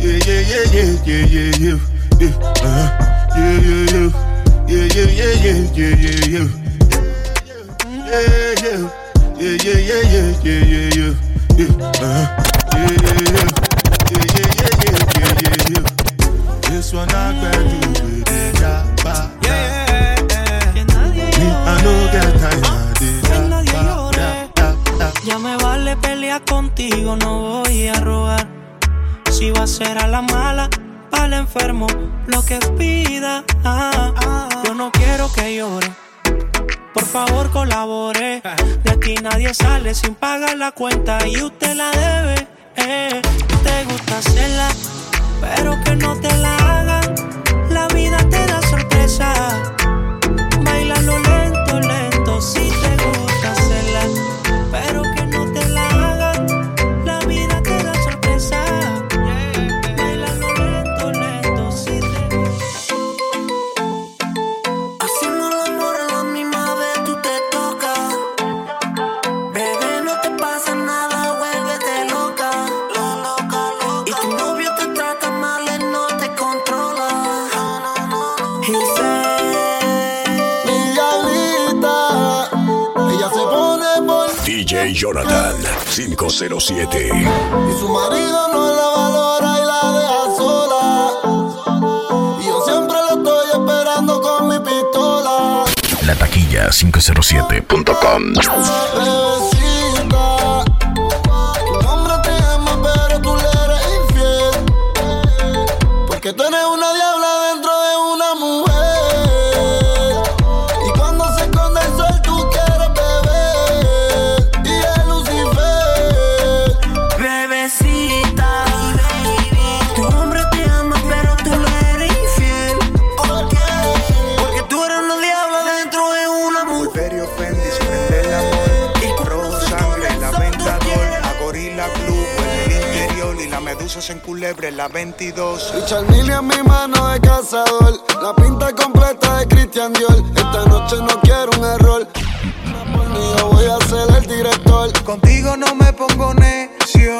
Yeah, yeah, yeah, yeah, yeah, yeah, yeah. Yeah, uh-huh. yeah, yeah, yeah. Yeah, yeah, yeah, yeah, yeah, yeah, yeah. Yeah, yeah. Yeah, yeah, yeah, yeah, yeah, yeah, yeah. Yeah, uh-huh. yeah, yeah, yeah. Contigo, no voy a rogar. Si va a ser a la mala, el enfermo, lo que pida. Ah, yo no quiero que llore. Por favor, colabore. De aquí nadie sale sin pagar la cuenta y usted la debe. Eh, te gusta hacerla, pero que no te la hagan. La vida te da sorpresa. Bailalo lento, lento, si te DJ Jonathan 507. y su marido no la valora y la deja sola. Y yo siempre la estoy esperando con mi pistola. La taquilla 507.com. la 22. Richard Mille en mi mano de cazador. La pinta completa de Christian Dior. Esta noche no quiero un error. Ni yo voy a ser el director. Contigo no me pongo necio.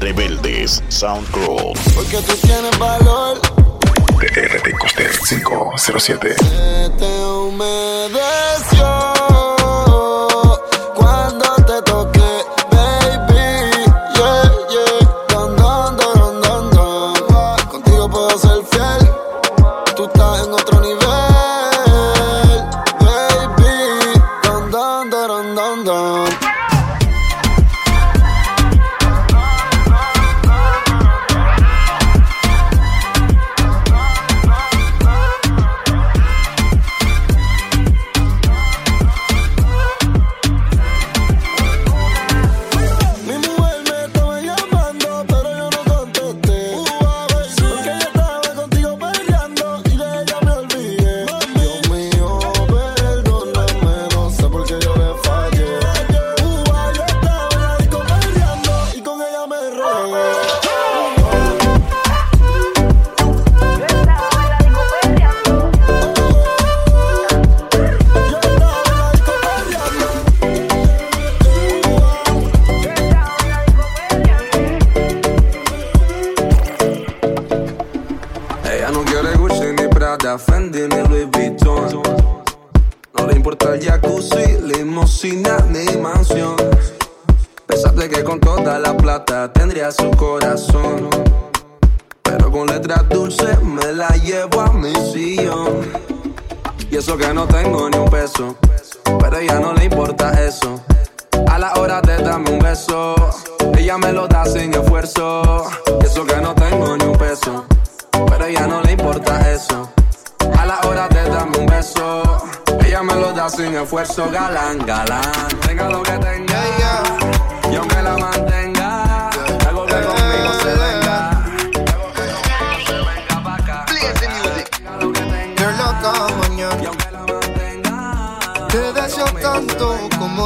Rebeldes Sound Crew. Porque tú tienes valor. TRT Coster 507. Se te humedeció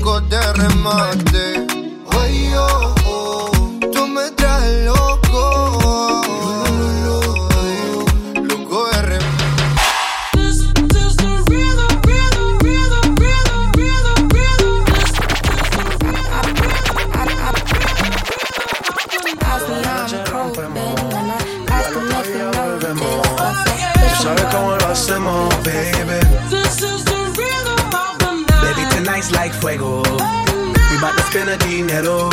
Loco, de remate. Fuego. We bout to spend a dinero.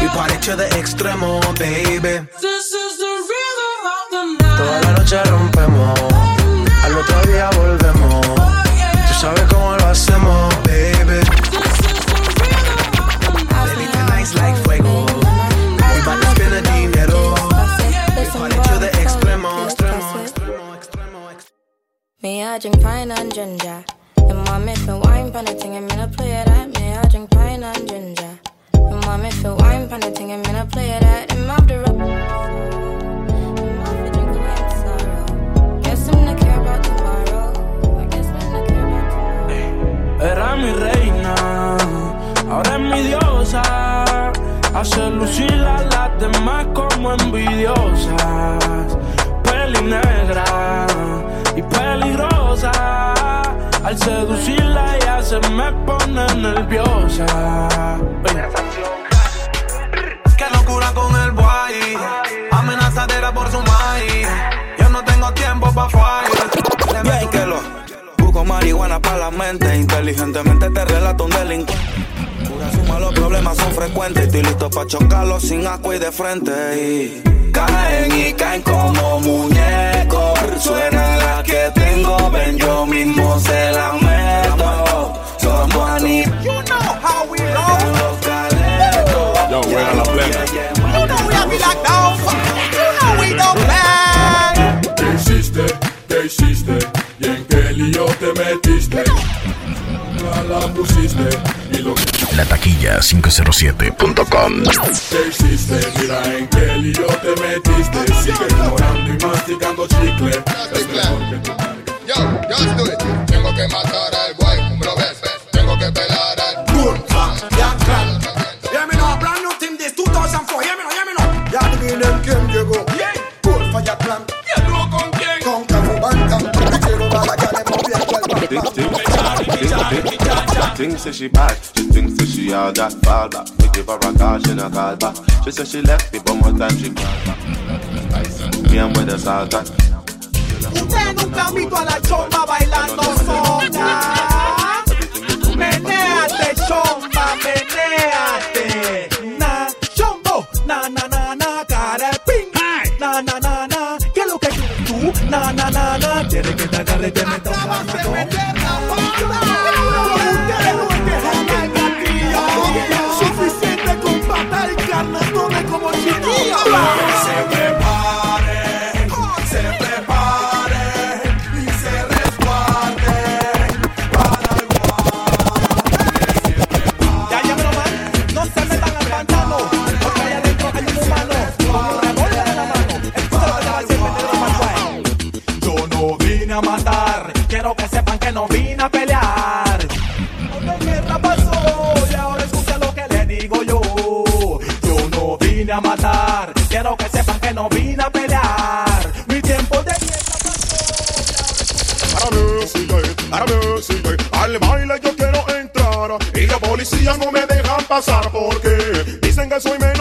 We party to the extremo, baby. Toda la noche rompemos. Al otro día volvemos. Tú sabes cómo lo hacemos, baby. Baby, tonight's like fuego. We bout to spend a dinero. We party to the extremo, extremo, extremo. Me, I drink pine and ginger. And mommy feel wine pan the thing, I'm gonna play it at me. I drink pine and ginger. And mommy feel wine pan the thing, I'm gonna play it at him after about Era mi reina, ahora es mi diosa. Hace lucir a las demás como envidiosas. Peli negra Al seducirla ya se me pone nerviosa. Qué locura con el boy. Amenazadera por su maíz. Yo no tengo tiempo pa' fallar. Bien que lo busco marihuana para la mente. Inteligentemente te relato un delincuente. Cura suma, los problemas son frecuentes. Estoy listo para chocarlos sin agua y de frente. Y caen y caen como muñecos. Suena la que tengo, ven yo mismo se la meto. Somos animales. You know how we roll. Yo, juega la plena. You know we have it locked down. You know we don't play. ¿Qué hiciste? ¿Qué hiciste? ¿Y en qué lío te metiste? Ya la pusiste y lo La taquilla 507.com. ¿Qué hiciste? Mira en qué lío te metiste. Sigue ignorando y masticando chicle. It. Tengo que matar al boy, ¿cómo lo ves? Tengo que pelar al Boom, ya, clan. Hear me now, brand new thing this 2004. Hear me now, hear me now. Ya adivinen en quién llegó. Yeah. Good for your plan. ¿Y el dúo con quién? Con Cafu Banca. Y quiero dar la cara moviendo el Things say she bad, she thinks that she all that fall back. Me give her a call, she not call back. She say she left me, but more time she call back. Me and with the salt at. Nunca han visto a la chomba bailando sola. Menéate, chomba, menéate. pasar porque dicen que soy mejor.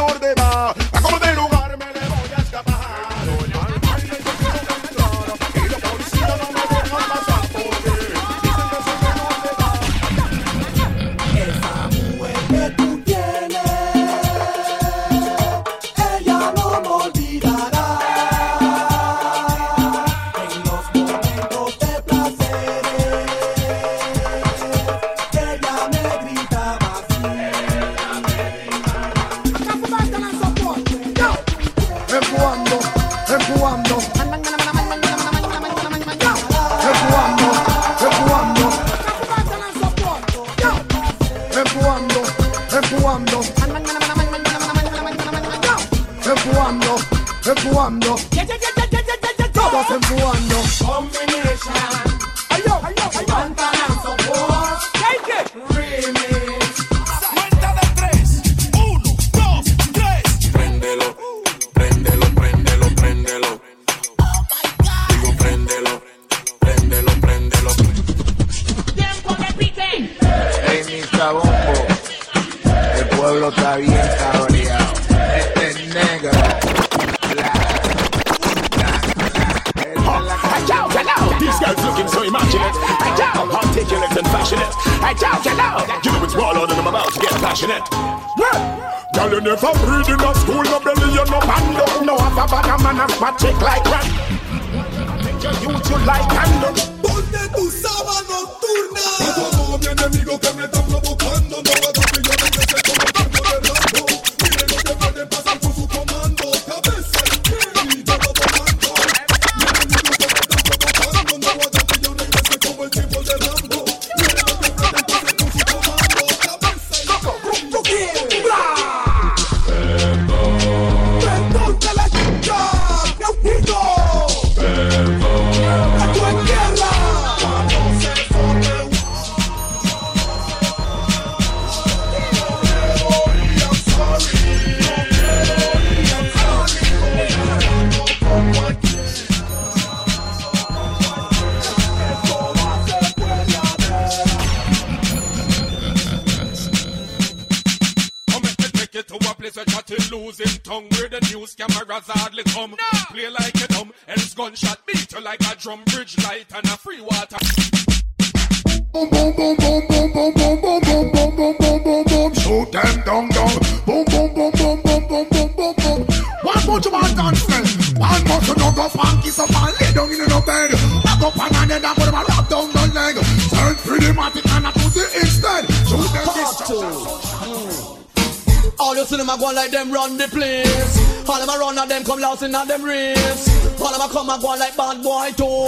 them rips. All of come and go like bad boy too.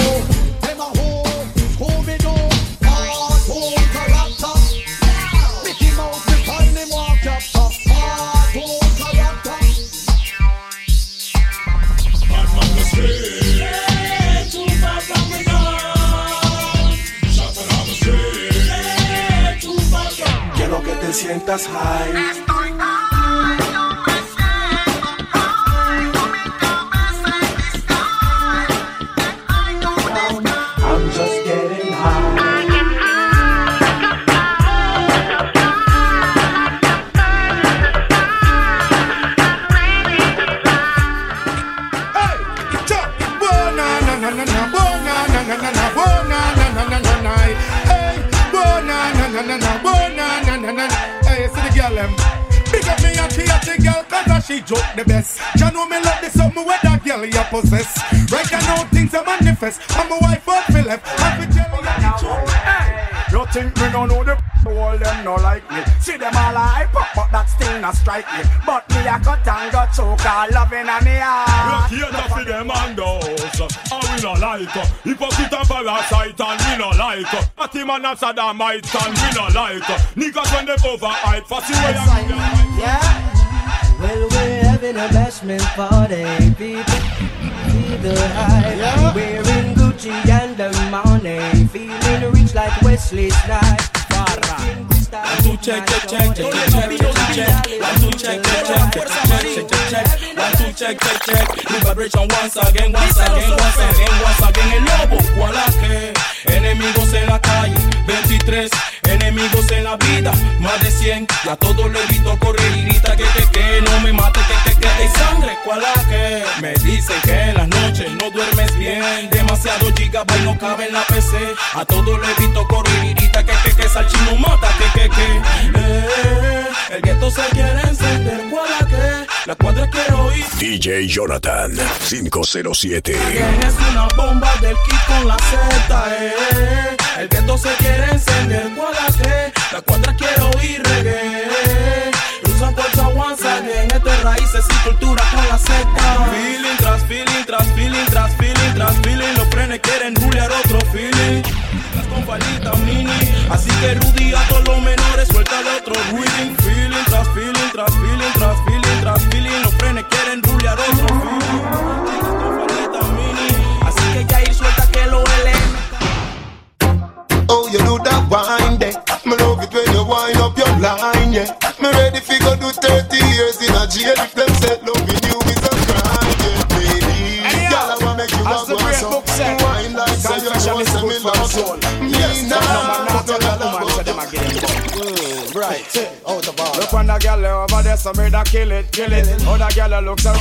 rightly. But me a cut and go choke all loving on me heart. We cater for them and those, and we no like. Hypocrite and parasite, and we no like. Party man and sodomite, and we no like. Niggas when they overhype, fussy way and Yeah. Well, we're having a bashment party, people. See the hype. Yeah. Wearing Gucci and the money, feeling rich like Wesley Snipes. Barra. Check, check, check, check, check, check. Check. Check check. New vibration once again, once again, once again, once again. El lobo, ¿cuál que? Enemigos en la calle, 23 enemigos en la vida, más de 100. Y a todos le visto correr y grita que que que no me mate que que hay sangre, ¿cuál que? Me dicen que en las noches no duermes bien, demasiado gigabyte no cabe en la PC. A todos le visto grita que que que salchino mata que que que. Eh, el gueto se quiere encender, ¿cuál que? La cuadra quiero oír. DJ Jonathan 507. ¿Quién es una bomba del kit con la Z, eh? El gueto se quiere encender, ¿cuál que? La cuadra quiero oír reggae. Esto es raíces y cultura con la Z. Feeling tras feeling, tras feeling, tras feeling, tras feeling. Los frenes quieren rulear otro feeling. Las con palita mini. Así que Rudy a todos los menores, suelta el otro. Feeling feeling, tras feeling, tras feeling, tras feeling. So me da kill it, kill it. Other girl looks around.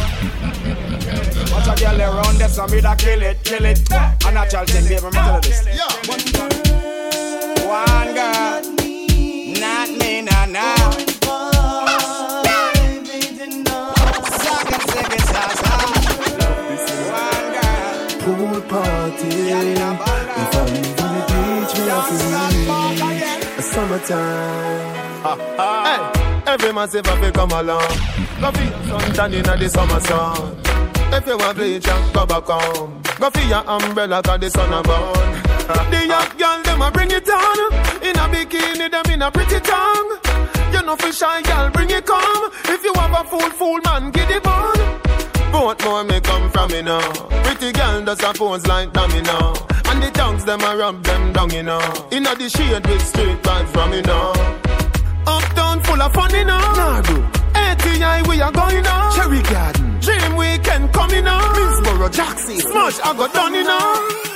Watch a girl around there, so me da kill it, kill it. A natural thing, baby, me tell you this. One girl, not me, nah, nah. Pool party. If I live on the beach, me have to leave. A summertime. Hey, every say fi come along. Go feel sunshine inna the summer sun. If you want bleach, go back home. Go feel your umbrella, 'cause the sun a burn. The young girl them a bring it on. In a bikini, them in a pretty tongue. You know fi shy girl, bring it come. If you have a fool, fool man, get it on. Both more may come from me now. Pretty girl does a pose like dummy now. And the tongues them a rub them down, you know. Inna the shade with straight vibes from me now. Uptown full of fun, you know. Nago. ATI, we are going now. Cherry Garden. Dream Weekend coming now. Minsboro, Jackson. Smash, I got done, you know.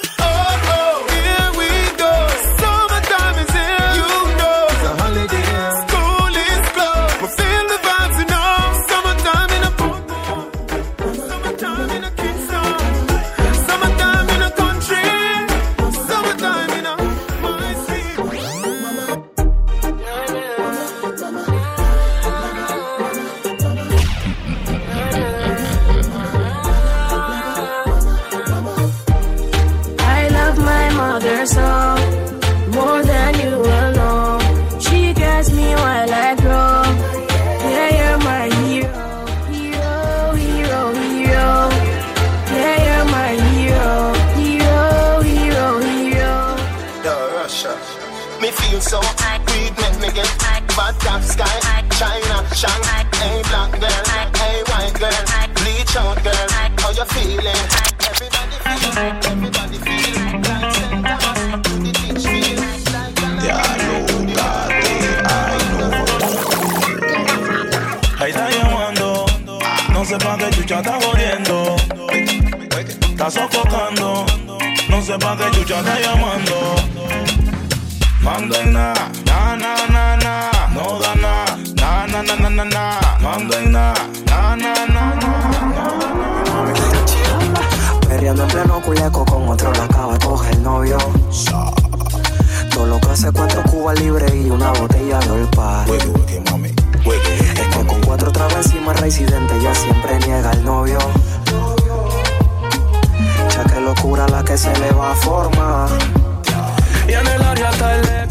Mother so more than you alone. She gets me while I grow. Yeah, you're my hero, hero, hero, hero. Yeah, you're my hero, hero, hero, hero. Yo, Russia. Me feel so weed make me get bad top sky. China, Shanghai, hey black girl, hey white girl, bleach out girl. How you feeling? Everybody feel, Está sofocando, no sé pa' qué chucha está llamando. Manda en na, na na na na, no da na, na na na na na na, manda en na, na na na na. Perreando en pleno culeco con otro la acaba de coger novio. Todo lo que hace cuatro cubas libres y una botella de olpa. Es que con cuatro trabas encima residente ya siempre niega el novio. Locura la que se le va a formar. Y en el área está el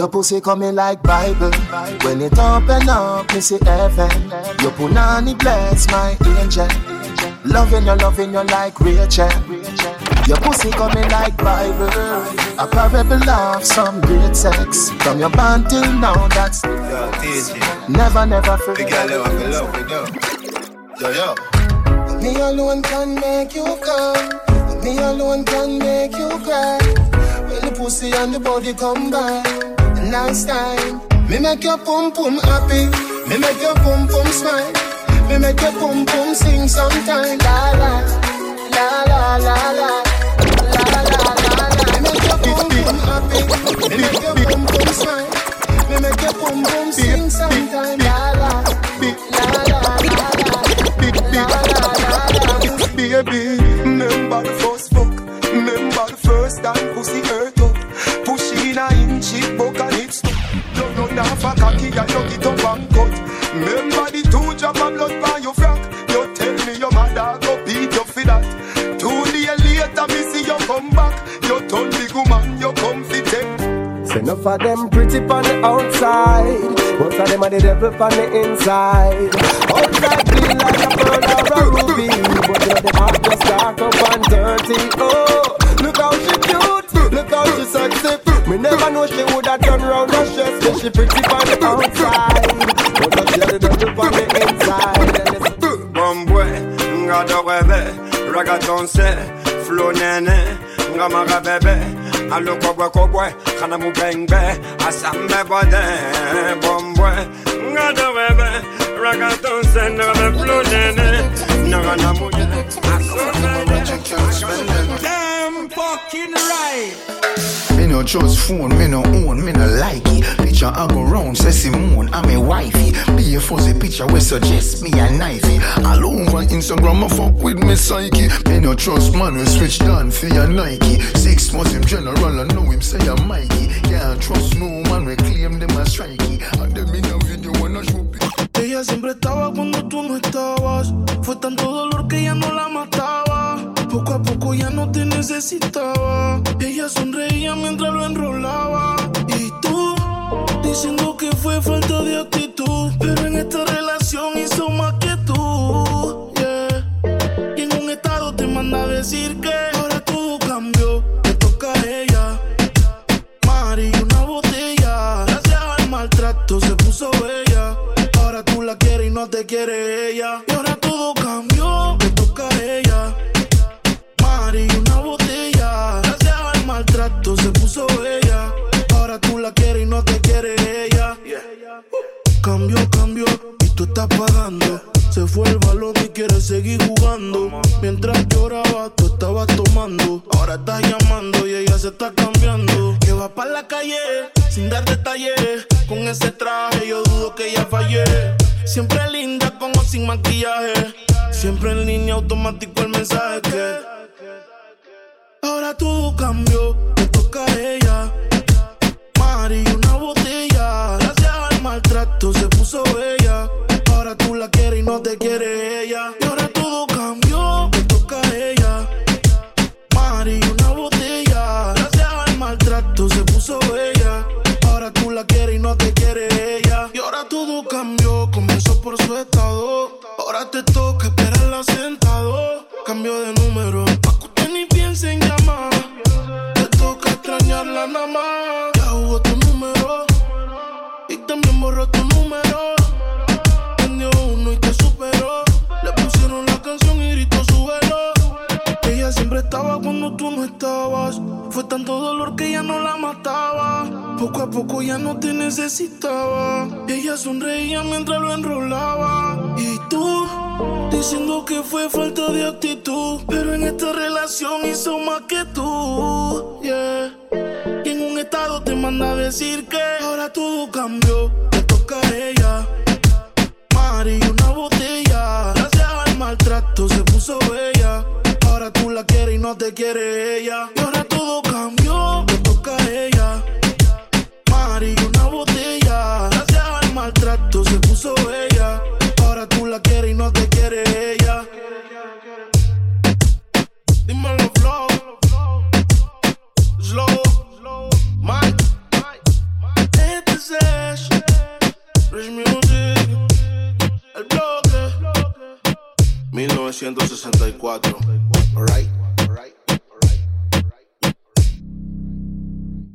Your pussy coming like Bible. When it open up, me see heaven. Your punani bless my angel. Loving you, loving you like Rachel. Your pussy coming like Bible. A parable of some great sex. From your band till now, that's never, never forget. Yo, yo. Me alone can make you come. Me alone can make you cry. When the pussy and the body come by, nice time. Me make your pum pum happy. Me make your pum pum smile. Me make your pum pum sing sometime. La la la la la la. La la la la la. Me make your pum pum happy. Me make your pum pum smile. Me make your pum pum sing sometime. La la la la la la. Baby, a cocky and you get up and cut. Remember the two drop of blood by your frack. You tell me your mother go beat you for that. Two days later, me see you come back. You turn big woman, you come fit take. Say enough of them pretty on the outside Most of them are the devil on the inside Outside feel like a pearl or a ruby But you're the heart just dark up and dirty Oh, Me never know she woulda turn round and stress Me. She pretty on the outside But you're the devil on the inside. Bombwe, nga do rêve, ragaton se, flow nene, nga maga bebe, alo kobwe kobwe, kana mu bengbe, asambe bode, bombwe, nga do rêve, ragaton se, nga flow nene, nga na mu Damn fucking right. Me no trust phone, me no own, me no like it. Picture I go round, say Simone, I'm a wifey. Be a fuzzy picture we suggest me a knifey. All over Instagram, I fuck with me psyche. Me no trust man, we switch down for your Nike. Six months him general, I know him say I'm Mikey. Can't trust no man, we claim them as strikey. And them in a video when I show Ella siempre estaba cuando tú no estabas. Fue tanto dolor Poco a poco ya no te necesitaba. Ella sonreía mientras lo enrolaba. Y tú, diciendo que fue falta de actitud. Pero en esta relación hizo más que tú. Yeah. Y en un estado te manda a decir que ahora todo cambió. Te toca ella. Mari, una botella. Gracias al maltrato se puso bella. Ahora tú la quieres y no te quiere